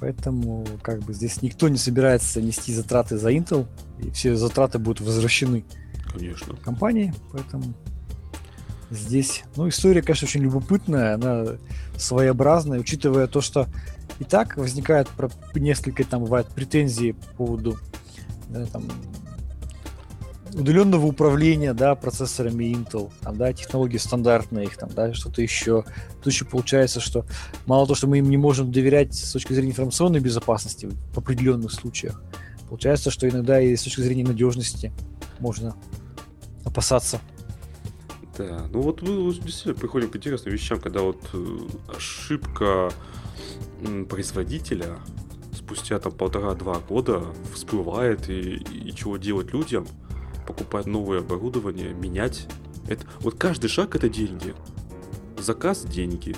Поэтому как бы здесь никто не собирается нести затраты за Intel, и все затраты будут возвращены Конечно. компании, поэтому здесь, ну, история, конечно, очень любопытная, она своеобразная, учитывая то, что и так возникает несколько там бывает претензий по поводу да, там, удаленного управления, да, процессорами Intel, там, да, технологии стандартные их, там, да, что-то еще. Тут еще получается, что мало того, что мы им не можем доверять с точки зрения информационной безопасности в определенных случаях, получается, что иногда и с точки зрения надежности можно опасаться. Да, ну вот мы действительно приходим к интересным вещам, когда вот э, ошибка производителя спустя там полтора-два года всплывает и, и чего делать людям – покупать новое оборудование, менять. Это, вот каждый шаг это деньги. Заказ деньги,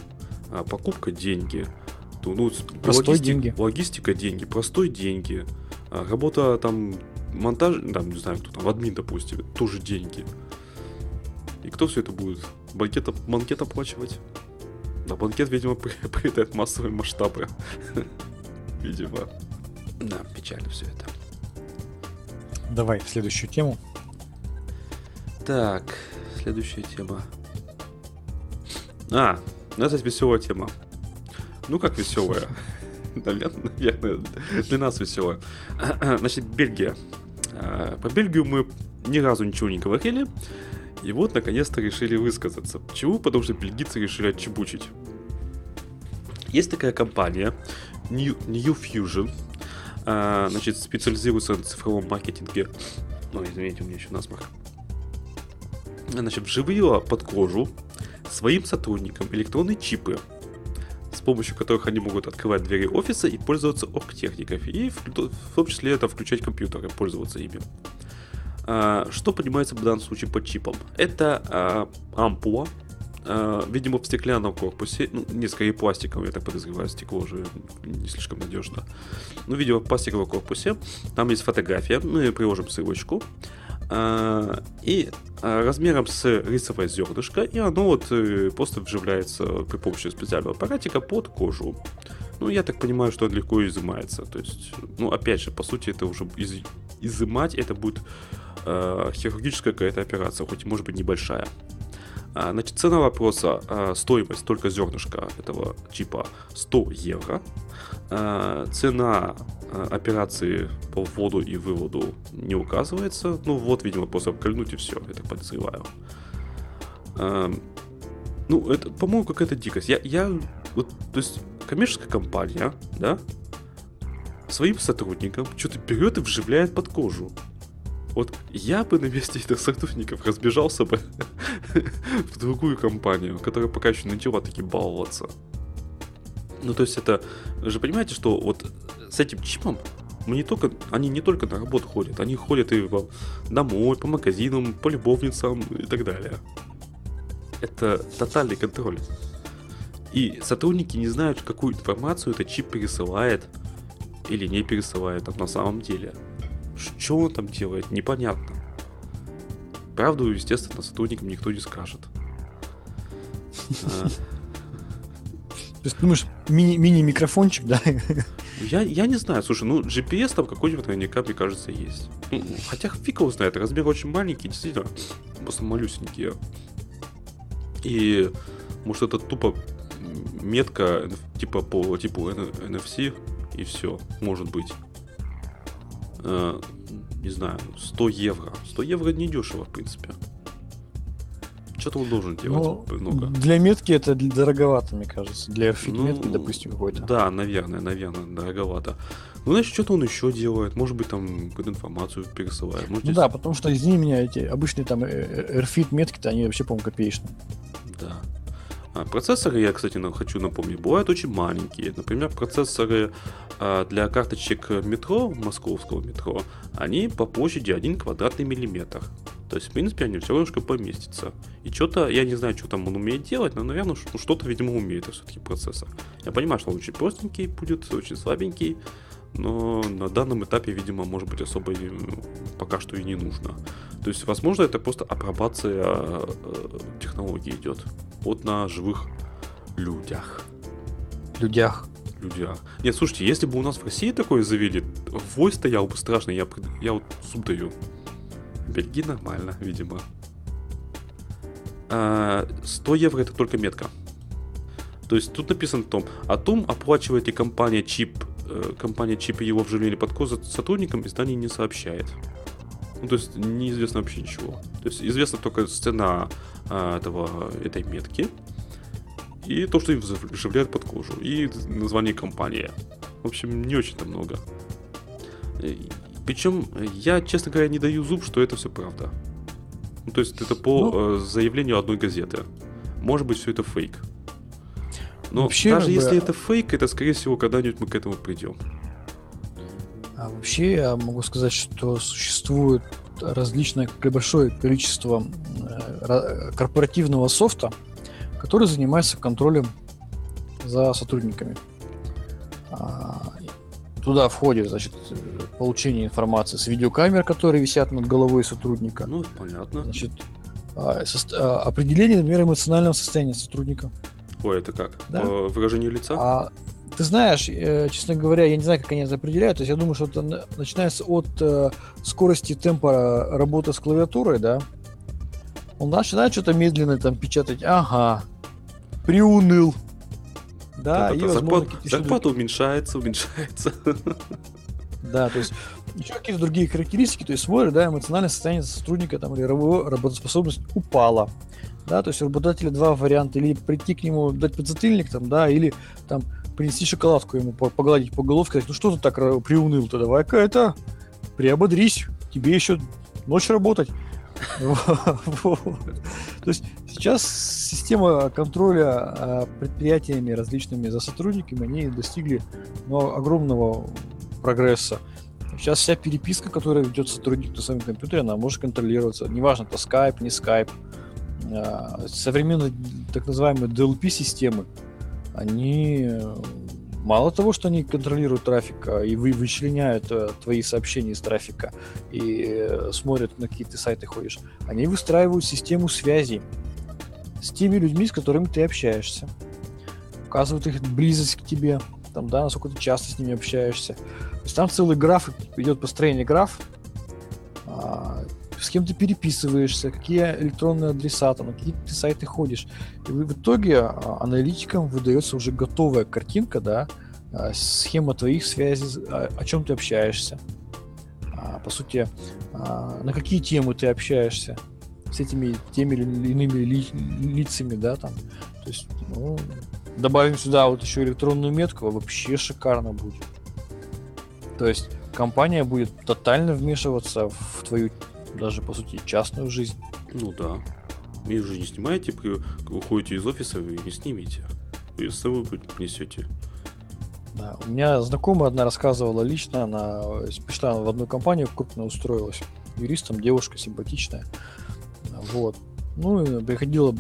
а покупка деньги. Ну, простой логистик, деньги. Логистика деньги, простой деньги. А работа там монтаж, там, не знаю, кто там, админ, допустим, тоже деньги. И кто все это будет? Банкет, банкет оплачивать? На банкет, видимо, приобретает массовые масштабы. Видимо. Да, печально все это. Давай в следующую тему. Так, следующая тема. А, ну это веселая тема. Ну как веселая? Наверное, для нас веселая. Значит, Бельгия. А, по Бельгию мы ни разу ничего не говорили. И вот, наконец-то, решили высказаться. Чего? Потому что бельгийцы решили отчебучить. Есть такая компания New, New Fusion. А, значит, специализируется на цифровом маркетинге. Ну, извините, у меня еще насморк значит, вживила под кожу своим сотрудникам электронные чипы, с помощью которых они могут открывать двери офиса и пользоваться оргтехникой, и в, в том числе это включать компьютеры, пользоваться ими. А, что понимается в данном случае под чипом? Это а, ампула, а, видимо, в стеклянном корпусе, ну, не скорее пластиковом, я так подозреваю, стекло уже не слишком надежно. Ну, видимо, в пластиковом корпусе, там есть фотография, мы приложим ссылочку. И размером с рисовое зернышко, и оно вот э, просто вживляется при помощи специального аппаратика под кожу. Ну, я так понимаю, что он легко изымается. То есть, ну, опять же, по сути, это уже из, изымать, это будет э, хирургическая какая-то операция, хоть может быть небольшая. А, значит, цена вопроса, а, стоимость только зернышка этого чипа 100 евро. А, цена операции по вводу и выводу не указывается. Ну вот, видимо, просто кольнуть и все, это подозреваю. Ну, это, по-моему, какая-то дикость. Я, я, вот, то есть, коммерческая компания, да, своим сотрудникам что-то берет и вживляет под кожу. Вот я бы на месте этих сотрудников разбежался бы в другую компанию, которая пока еще начала таки баловаться. Ну, то есть это... Вы же понимаете, что вот с этим чипом мы не только, они не только на работу ходят, они ходят и домой, по магазинам, по любовницам и так далее. Это тотальный контроль. И сотрудники не знают, какую информацию этот чип пересылает или не пересылает там на самом деле. Что он там делает, непонятно. Правду, естественно, сотрудникам никто не скажет. А. То есть, думаешь, мини- мини-микрофончик, да? Я, я не знаю, слушай, ну GPS там какой-нибудь наверняка, мне кажется, есть. Ну, хотя фиг его знает, размер очень маленький, действительно, просто малюсенькие. И может это тупо метка типа по типу NFC и все, может быть. Э, не знаю, 100 евро. 100 евро не дешево, в принципе. что-то он должен делать Ну, много. для метки это дороговато, мне кажется. Для AirFit Ну, допустим, какой-то. Да, наверное, наверное, дороговато. Ну, значит, что-то он еще делает. Может быть, там какую-то информацию пересылает. Может, Ну здесь- да, потому что, извини меня, эти обычные там э, э, AirFit метки-то, они вообще, по-моему, копеечные. Да. А, процессоры, я, кстати, хочу напомнить, бывают очень маленькие. Например, процессоры а, для карточек метро, московского метро, они по площади 1 квадратный миллиметр. То есть, в принципе, они все равно поместятся. И что-то, я не знаю, что там он умеет делать, но, наверное, что-то, видимо, умеет все-таки процессор. Я понимаю, что он очень простенький будет, очень слабенький, но на данном этапе, видимо, может быть, особо и, пока что и не нужно. То есть, возможно, это просто апробация э, технологии идет. Вот на живых людях. Людях. Людях. Нет, слушайте, если бы у нас в России такое завели, вой стоял бы страшно, я, я вот зуб даю. Бельгии нормально, видимо. А, 100 евро это только метка. То есть тут написано в том, о том, оплачивает ли компания чип, компания чип и его вживление под кожу сотрудникам, издание не сообщает. Ну, то есть неизвестно вообще ничего. То есть известна только цена а, этого, этой метки и то, что им вжив- вживляют под кожу, и название компании. В общем, не очень-то много. Причем, я, честно говоря, не даю зуб, что это все правда. Ну, то есть это по Ну. э, заявлению одной газеты. Может быть, все это фейк. Но Вообще, даже как бы, если это фейк, это, скорее всего, когда-нибудь мы к этому придем. А вообще я могу сказать, что существует различное большое количество э, ра- корпоративного софта, который занимается контролем за сотрудниками. А, Туда входит, значит, получение информации с видеокамер, которые висят над головой сотрудника. Ну, понятно. Значит, а, а, определение, например, эмоционального состояния сотрудника. Ой, это как? Да. По выражению лица? А ты знаешь, э, честно говоря, я не знаю, как они это определяют. То есть я думаю, что это на- начинается от э, скорости темпа работы с клавиатурой, да. Он начинает что-то медленно там печатать. Ага. Приуныл. Да, и, Та-та-та, возможно, зарплата, зарплата уменьшается, уменьшается. Да, то есть еще какие-то другие характеристики, то есть смотрят, да, эмоциональное состояние сотрудника там, или рабо- работоспособность упала. Да, то есть у работодателя два варианта, или прийти к нему, дать подзатыльник, там, да, или там принести шоколадку ему, по- погладить по головке, сказать, ну что ты так приуныл-то, давай-ка это, приободрись, тебе еще ночь работать. То есть сейчас система контроля а, предприятиями различными за сотрудниками, они достигли ну, огромного прогресса. Сейчас вся переписка, которая ведет сотрудник на своем компьютере, она может контролироваться. Неважно, это Skype, не Skype. А, Современные так называемые DLP-системы, они э, мало того, что они контролируют трафик а, и вы вычленяют э, твои сообщения из трафика и э, смотрят, на какие ты сайты ходишь, они выстраивают систему связи с теми людьми, с которыми ты общаешься. Указывают их близость к тебе, там, да, насколько ты часто с ними общаешься. То есть там целый граф, идет построение граф, а, с кем ты переписываешься, какие электронные адреса, там, на какие ты сайты ходишь. И в итоге а, аналитикам выдается уже готовая картинка, да, а, схема твоих связей, а, о чем ты общаешься. По сути, на какие темы ты общаешься с этими теми или иными ли- лицами, да, там. То есть, ну, добавим сюда вот еще электронную метку, вообще шикарно будет. То есть компания будет тотально вмешиваться в твою даже по сути частную жизнь. Ну да. Вы же не снимаете, вы уходите из офиса, вы не снимете. Вы с собой несете. Да. У меня знакомая одна рассказывала лично, она пришла в одну компанию, крупно устроилась юристом, девушка симпатичная. Вот. Ну, и приходила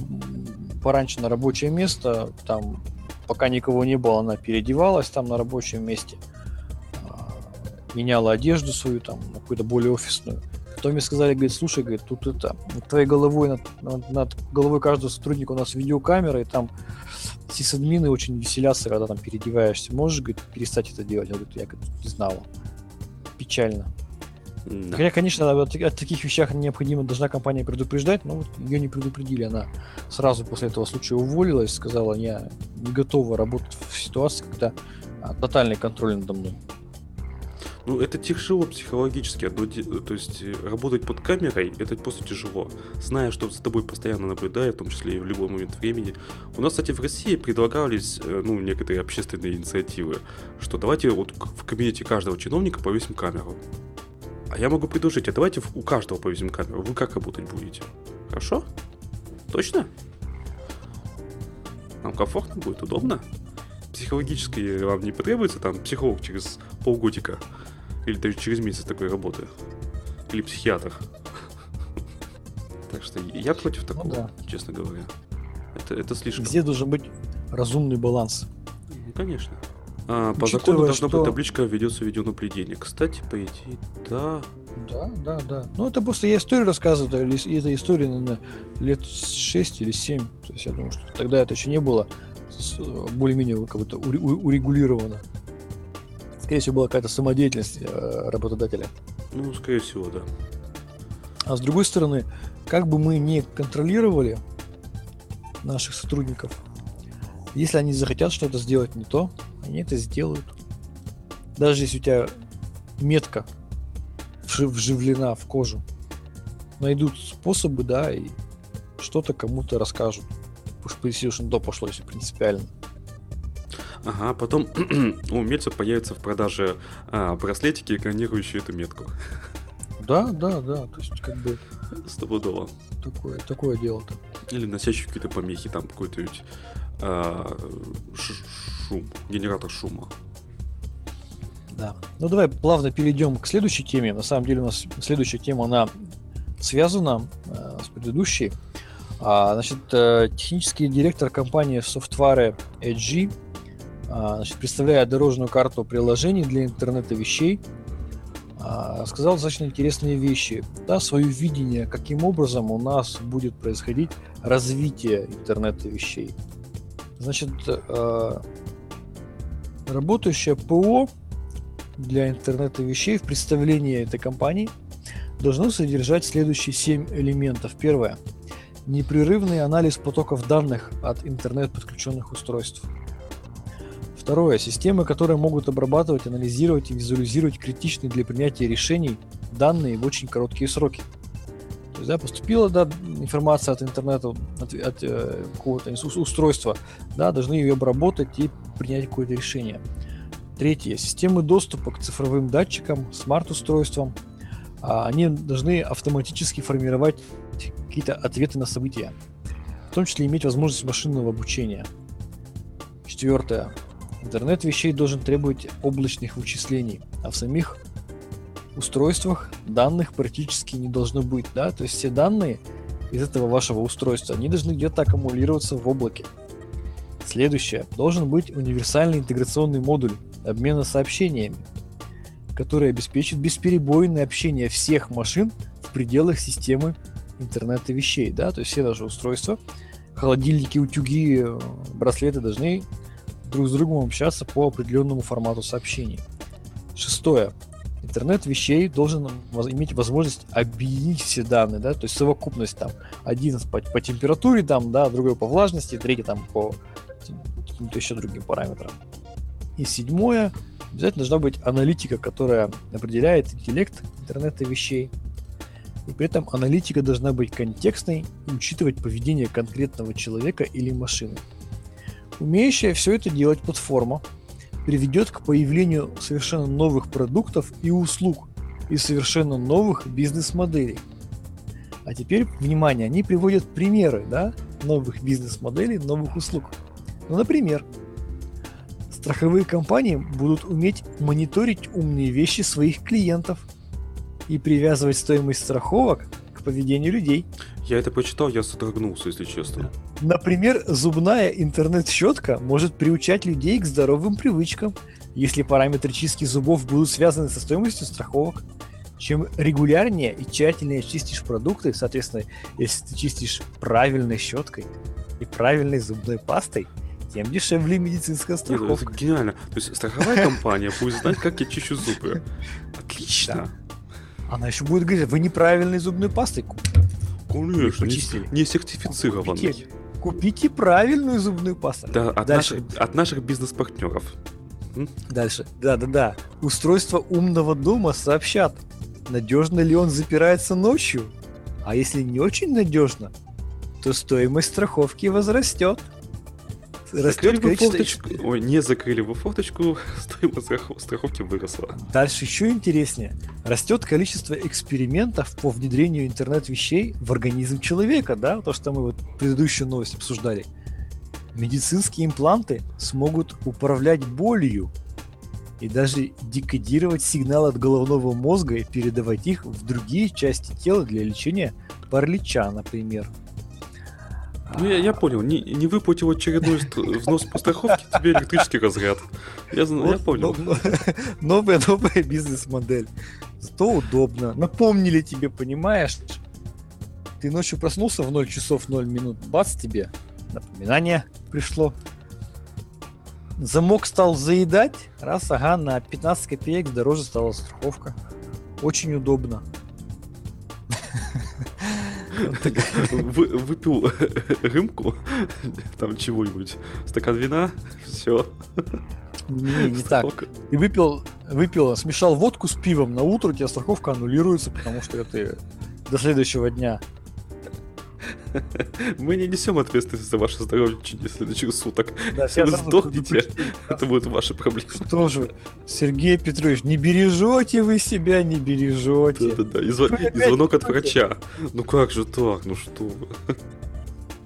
пораньше на рабочее место, там, пока никого не было, она переодевалась там на рабочем месте, а, меняла одежду свою там на какую-то более офисную. Потом мне сказали, говорит, слушай, говорит, тут это, над твоей головой, над, над- головой каждого сотрудника у нас видеокамера, и там сисадмины очень веселятся, когда там переодеваешься. Можешь, говорит, перестать это делать? Я говорю, я говорит, не знала. Печально. Да. Хотя, конечно, о, о таких вещах необходимо должна компания предупреждать, но вот ее не предупредили. Она сразу после этого случая уволилась, сказала, я не готова работать в ситуации, когда а, тотальный контроль надо мной. Ну, это тяжело психологически. То есть э, работать под камерой, это просто тяжело. Зная, что за тобой постоянно наблюдают, в том числе и в любой момент времени. У нас, кстати, в России предлагались э, ну, некоторые общественные инициативы, что давайте вот в кабинете каждого чиновника повесим камеру. А я могу предложить, а давайте у каждого повесим камеру. Вы как работать будете? Хорошо? Точно? Нам комфортно будет, удобно? Психологически вам не потребуется там психолог через полгодика? Или даже через месяц такой работы? Или психиатр? Так что я против ну такого, ну, да. честно говоря. Это, это слишком. Везде должен быть разумный баланс. Ну, конечно. А, по закону должна что... быть табличка ведется видеонаблюдение. Кстати, по идее, да. Да, да, да. Ну, это просто я историю рассказываю, и эта история, наверное, лет 6 или 7. То есть я думаю, что тогда это еще не было более-менее как будто урегулировано. Скорее всего, была какая-то самодеятельность э, работодателя. Ну, скорее всего, да. А с другой стороны, как бы мы не контролировали наших сотрудников, если они захотят что-то сделать не то, они это сделают. Даже если у тебя метка вживлена в кожу, найдут способы, да, и что-то кому-то расскажут. Уж PlayStation до пошло, если принципиально. Ага, потом у умельцев появятся в продаже а, браслетики, экранирующие эту метку. Да, да, да. То есть, как бы. Стопудово. Такое, такое дело-то. Или носящие какие-то помехи, там какой-то ведь а, шум, генератор шума. Да. Ну давай плавно перейдем к следующей теме. На самом деле у нас следующая тема, она связана э, с предыдущей. А, значит, э, технический директор компании Software а, значит, представляя дорожную карту приложений для интернета вещей, а, сказал достаточно интересные вещи. Да, свое видение, каким образом у нас будет происходить развитие интернета вещей. Значит, а, работающее ПО для интернета вещей в представлении этой компании должно содержать следующие семь элементов. Первое. Непрерывный анализ потоков данных от интернет-подключенных устройств. Второе. Системы, которые могут обрабатывать, анализировать и визуализировать критичные для принятия решений данные в очень короткие сроки. То есть, да, поступила да, информация от интернета, от, от э, какого-то устройства, да, должны ее обработать и принять какое-то решение. Третье. Системы доступа к цифровым датчикам, смарт-устройствам, а, они должны автоматически формировать какие-то ответы на события, в том числе иметь возможность машинного обучения. Четвертое. Интернет вещей должен требовать облачных вычислений, а в самих устройствах данных практически не должно быть, да, то есть все данные из этого вашего устройства, они должны где-то аккумулироваться в облаке. Следующее. Должен быть универсальный интеграционный модуль обмена сообщениями, который обеспечит бесперебойное общение всех машин в пределах системы интернета вещей, да, то есть все наши устройства, холодильники, утюги, э, браслеты должны друг с другом общаться по определенному формату сообщений. Шестое. Интернет вещей должен иметь возможность объединить все данные, да, то есть совокупность там один по, по температуре, там, да, другой по влажности, третий там по каким-то еще другим параметрам. И седьмое, обязательно должна быть аналитика, которая определяет интеллект интернета вещей. И при этом аналитика должна быть контекстной и учитывать поведение конкретного человека или машины. Умеющая все это делать платформа приведет к появлению совершенно новых продуктов и услуг и совершенно новых бизнес-моделей. А теперь, внимание, они приводят примеры да, новых бизнес-моделей, новых услуг. Ну, например, страховые компании будут уметь мониторить умные вещи своих клиентов и привязывать стоимость страховок к поведению людей. Я это почитал, я содрогнулся, если честно. Например, зубная интернет-щетка может приучать людей к здоровым привычкам, если параметры чистки зубов будут связаны со стоимостью страховок. Чем регулярнее и тщательнее чистишь продукты, соответственно, если ты чистишь правильной щеткой и правильной зубной пастой, тем дешевле медицинская страховка. Нет, это гениально. То есть страховая компания будет знать, как я чищу зубы. Отлично. Она еще будет говорить, вы неправильной зубной пастой Конечно, не, не сертифицированный. Купите, правильную зубную пасту. Да, от наших, от наших бизнес-партнеров. Дальше. Да-да-да. Устройство умного дома сообщат, надежно ли он запирается ночью. А если не очень надежно, то стоимость страховки возрастет. Растет количество... форточку. Ой, не закрыли вы форточку, стоимость страховки выросла. Дальше еще интереснее. Растет количество экспериментов по внедрению интернет-вещей в организм человека, да, то, что мы вот предыдущую новость обсуждали. Медицинские импланты смогут управлять болью и даже декодировать сигналы от головного мозга и передавать их в другие части тела для лечения паралича, например. Ну, я, я понял, не, не выплатил очередной взнос по страховке, тебе электрический разряд. Я, вот, я понял. Новая, новая бизнес-модель. Зато удобно. Напомнили тебе, понимаешь? Ты ночью проснулся в 0 часов 0 минут, бац тебе, напоминание пришло. Замок стал заедать, раз, ага, на 15 копеек дороже стала страховка. Очень удобно. Выпил рымку, там чего-нибудь, стакан вина, все. Не, не так. И выпил, выпил, смешал водку с пивом, на утро у тебя страховка аннулируется, потому что это до следующего дня. Мы не несем ответственность за ваше здоровье в течение следующих суток. Да, Если вы сдохнете, это будет ваша проблема. Что же, Сергей Петрович, не бережете вы себя, не бережете. Да-да-да, и, и звонок от врача. Ну как же так, ну что вы.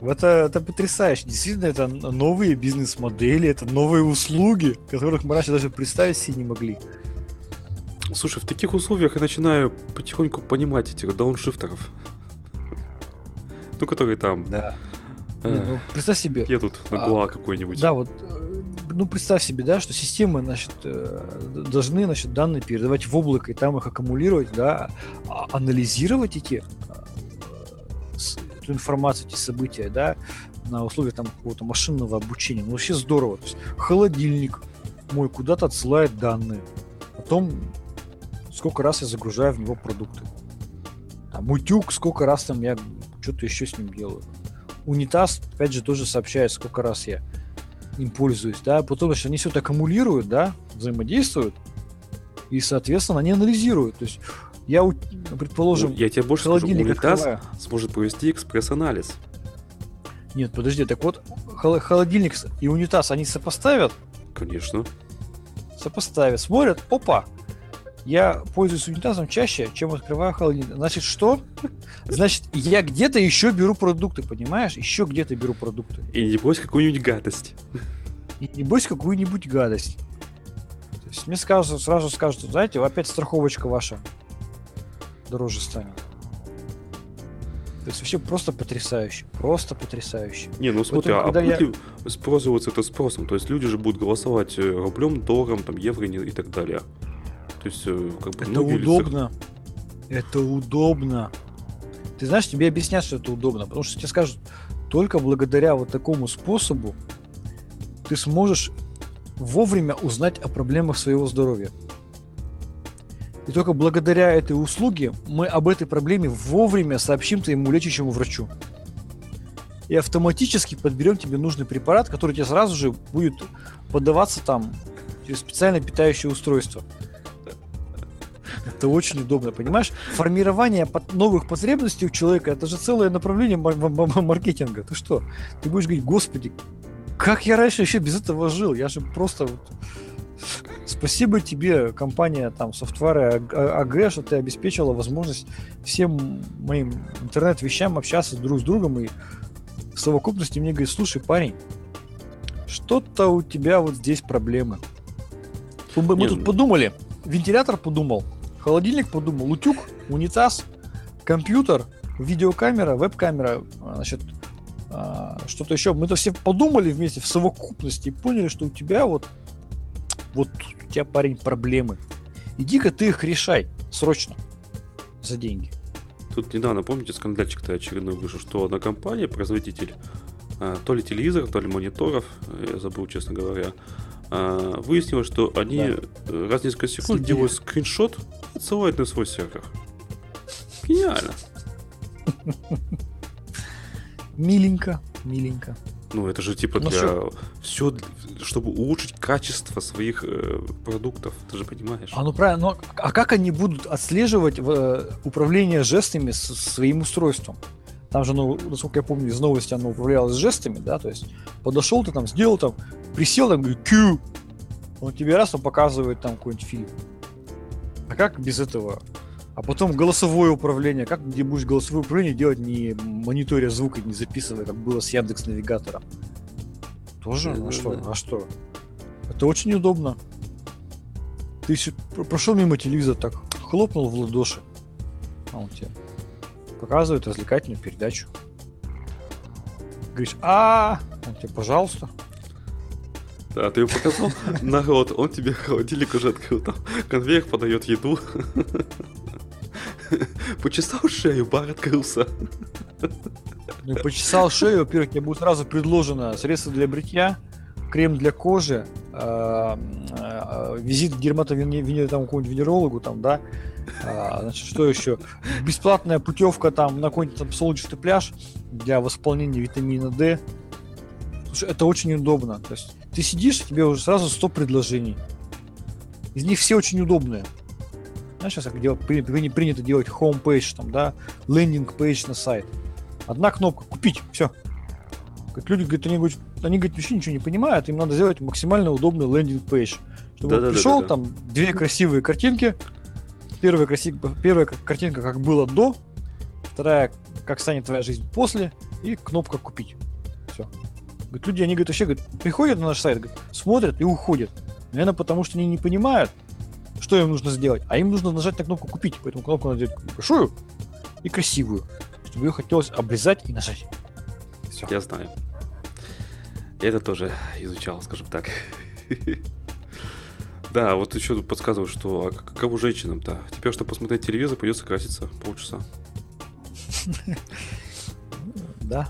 Это, это потрясающе. Действительно, это новые бизнес-модели, это новые услуги, которых мы раньше даже представить себе не могли. Слушай, в таких условиях я начинаю потихоньку понимать этих дауншифтеров ну, которые там... Да. Э, ну, представь себе. Едут на Гуа а, какой-нибудь. Да, вот, э, ну, представь себе, да, что системы, значит, э, должны, значит, данные передавать в облако и там их аккумулировать, да, а анализировать эти эту информацию, эти события, да, на условиях там какого-то машинного обучения. Ну, вообще здорово. То есть холодильник мой куда-то отсылает данные. Потом сколько раз я загружаю в него продукты. Там утюг, сколько раз там я что-то еще с ним делаю. Унитаз, опять же, тоже сообщает, сколько раз я им пользуюсь, да, потом, значит, они все это аккумулируют, да, взаимодействуют, и, соответственно, они анализируют. То есть я, предположим, ну, я тебе больше скажу, унитаз открываю. сможет провести экспресс-анализ. Нет, подожди, так вот, холодильник и унитаз, они сопоставят? Конечно. Сопоставят, смотрят, опа, я пользуюсь унитазом чаще, чем открываю холодильник. Значит, что? Значит, я где-то еще беру продукты, понимаешь? Еще где-то беру продукты. И не бойся какую-нибудь гадость. И не бойся какую-нибудь гадость. То есть мне скажут, сразу скажут, знаете, опять страховочка ваша дороже станет. То есть вообще просто потрясающе. Просто потрясающе. Не, ну смотри, вот, а будет я... ли пользоваться это спросом? То есть люди же будут голосовать э, рублем, долларом, там, евро и так далее. То есть, э, как бы, это удобно. Лицах... Это удобно. Ты знаешь, тебе объяснят, что это удобно, потому что тебе скажут, только благодаря вот такому способу ты сможешь вовремя узнать о проблемах своего здоровья. И только благодаря этой услуге мы об этой проблеме вовремя сообщим твоему лечащему врачу. И автоматически подберем тебе нужный препарат, который тебе сразу же будет подаваться там через специальное питающее устройство. Это очень удобно, понимаешь? Формирование новых потребностей у человека это же целое направление маркетинга. Ты что? Ты будешь говорить, господи, как я раньше еще без этого жил? Я же просто Спасибо тебе, компания там софтвары АГ, что ты обеспечила возможность всем моим интернет-вещам общаться друг с другом и в совокупности мне говорит, слушай, парень, что-то у тебя вот здесь проблемы. Мы, мы тут подумали, вентилятор подумал, Холодильник подумал, утюг, унитаз, компьютер, видеокамера, веб-камера, а, значит, а, что-то еще. Мы-то все подумали вместе в совокупности и поняли, что у тебя вот, вот у тебя, парень, проблемы. Иди-ка ты их решай срочно за деньги. Тут недавно, помните, скандальчик-то очередной вышел, что одна компания, производитель а, то ли телевизоров, то ли мониторов, я забыл, честно говоря, выяснилось, что они да. Раз в несколько секунд Следи. делают скриншот отсылают на свой сервер. Гениально. Миленько, миленько. Ну, это же типа Ну, для... Все, чтобы улучшить качество своих э, продуктов, ты же понимаешь. А ну правильно, но а как они будут отслеживать э, управление жестами с своим устройством? Там же, ну, насколько я помню, из новости оно управлялось жестами, да, то есть подошел ты там, сделал там, присел там, говорит, Q, он тебе раз, он показывает там какой-нибудь фильм. А как без этого? А потом голосовое управление. Как где будешь голосовое управление делать, не мониторя звука, не записывая, как было с Яндекс Навигатором? Тоже? А что? Да-да-да. А что? Это очень удобно. Ты прошел мимо телевизора, так хлопнул в ладоши. А он тебе показывает развлекательную передачу. Говоришь, а он тебе, пожалуйста. Да, ты ему показал народ, он тебе холодильник уже открыл, там конвейер подает еду. Почесал шею, бар открылся. Ну, почесал шею, во-первых, тебе будет сразу предложено средство для бритья, крем для кожи, э, э, визит к дерматовене, там, какому-нибудь венерологу, там, да, А, значит, что еще? Бесплатная путевка там на какой-нибудь солнечный пляж для восполнения витамина D. Слушай, это очень удобно. То есть ты сидишь, тебе уже сразу 100 предложений. Из них все очень удобные. Знаешь, сейчас как делать, при- при- принято делать homepage, там, да, лендинг пейдж на сайт. Одна кнопка купить, все. Люди говорят, они, говорят, они говорят, вообще ничего не понимают, им надо сделать максимально удобный лендинг пейдж. Чтобы Да-да-да-да-да. пришел, там две красивые картинки. Первая, краси... Первая картинка, как было до, вторая, как станет твоя жизнь после, и кнопка купить. Все. Говорит, люди, они говорят, вообще говорят, приходят на наш сайт, говорят, смотрят и уходят. Наверное, потому что они не понимают, что им нужно сделать. А им нужно нажать на кнопку купить. Поэтому кнопку надо делать большую и красивую. Чтобы ее хотелось облизать и нажать. Все. Я знаю. Я это тоже изучал, скажем так. Да, вот еще тут подсказывают, что а как- каково женщинам-то? Теперь, чтобы посмотреть телевизор, придется краситься полчаса. Да.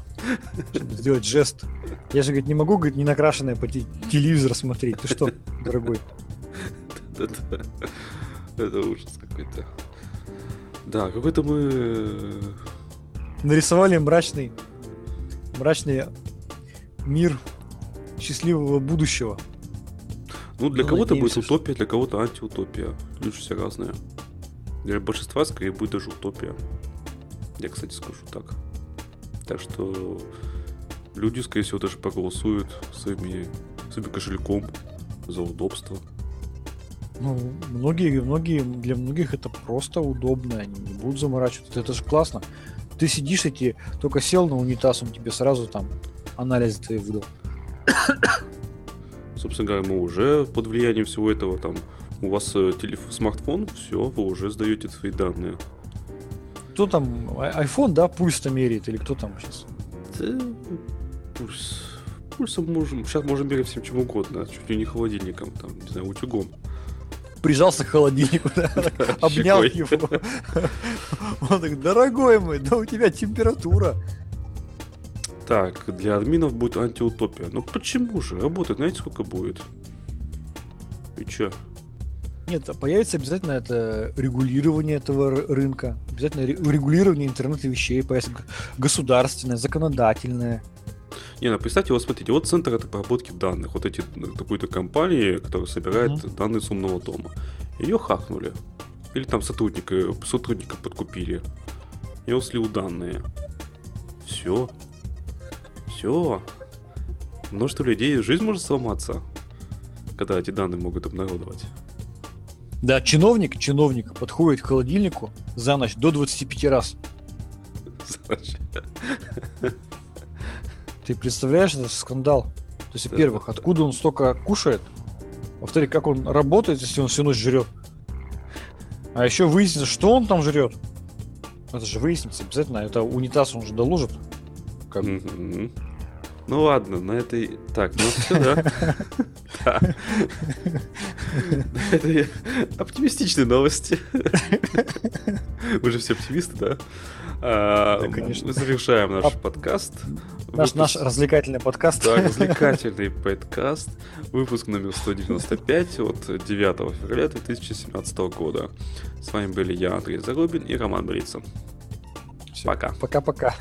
Чтобы сделать жест. Я же, говорит, не могу, говорит, не накрашенное по те- телевизор смотреть. Ты что, дорогой? Это ужас какой-то. Да, какой-то мы... э, Нарисовали мрачный, мрачный мир счастливого будущего. Ну, для Ну, кого-то будет утопия, для кого-то антиутопия. Люди все разные. Для большинства, скорее, будет даже утопия. Я, кстати, скажу так. Так что люди, скорее всего, даже проголосуют своими, своим кошельком за удобство. Ну, многие, многие, для многих это просто удобно, они не будут заморачиваться. Это же классно. Ты сидишь, и тебе только сел на унитаз, он тебе сразу там анализы твои выдал. Собственно говоря, мы уже под влиянием всего этого там у вас э, телеф- смартфон, все, вы уже сдаете свои данные. Кто там, iPhone, да, пульс-то меряет, или кто там сейчас? Да, пульс. Пульсом можем. Сейчас можем мерить всем чем угодно. Чуть ли не холодильником, там, не знаю, утюгом. Прижался к холодильнику, да, обнял его. Он так, дорогой мой, да у тебя температура. Так, для админов будет антиутопия. Ну почему же? Работать, знаете, сколько будет? И чё? Нет, появится обязательно это регулирование этого ры- рынка, обязательно ре- регулирование интернета вещей, появится государственное, законодательное. Не, ну представьте, вот смотрите, вот центр этой обработки данных, вот эти э, какой-то компании, которая собирает данные с умного дома. Ее хакнули. Или там сотрудника, сотрудника подкупили. Он слил данные. Все. Все. Множество людей, жизнь может сломаться, когда эти данные могут обнародовать. Да, чиновник, чиновник подходит к холодильнику за ночь до 25 раз. Ты представляешь, это скандал. То есть, во-первых, да, да. откуда он столько кушает? Во-вторых, как он работает, если он всю ночь жрет? А еще выяснится, что он там жрет. Это же выяснится обязательно. Это унитаз он же доложит. Как бы. Ну ладно, на этой... Так, ну все, да? Этой оптимистичной новости. Вы же все оптимисты, да? А, Да, конечно. Мы завершаем наш подкаст. Наш, наш развлекательный подкаст. Да, развлекательный подкаст. Выпуск номер 195 от 9 февраля 2017 года. С вами были я, Андрей Зарубин и Роман. Всё, Пока. Пока-пока.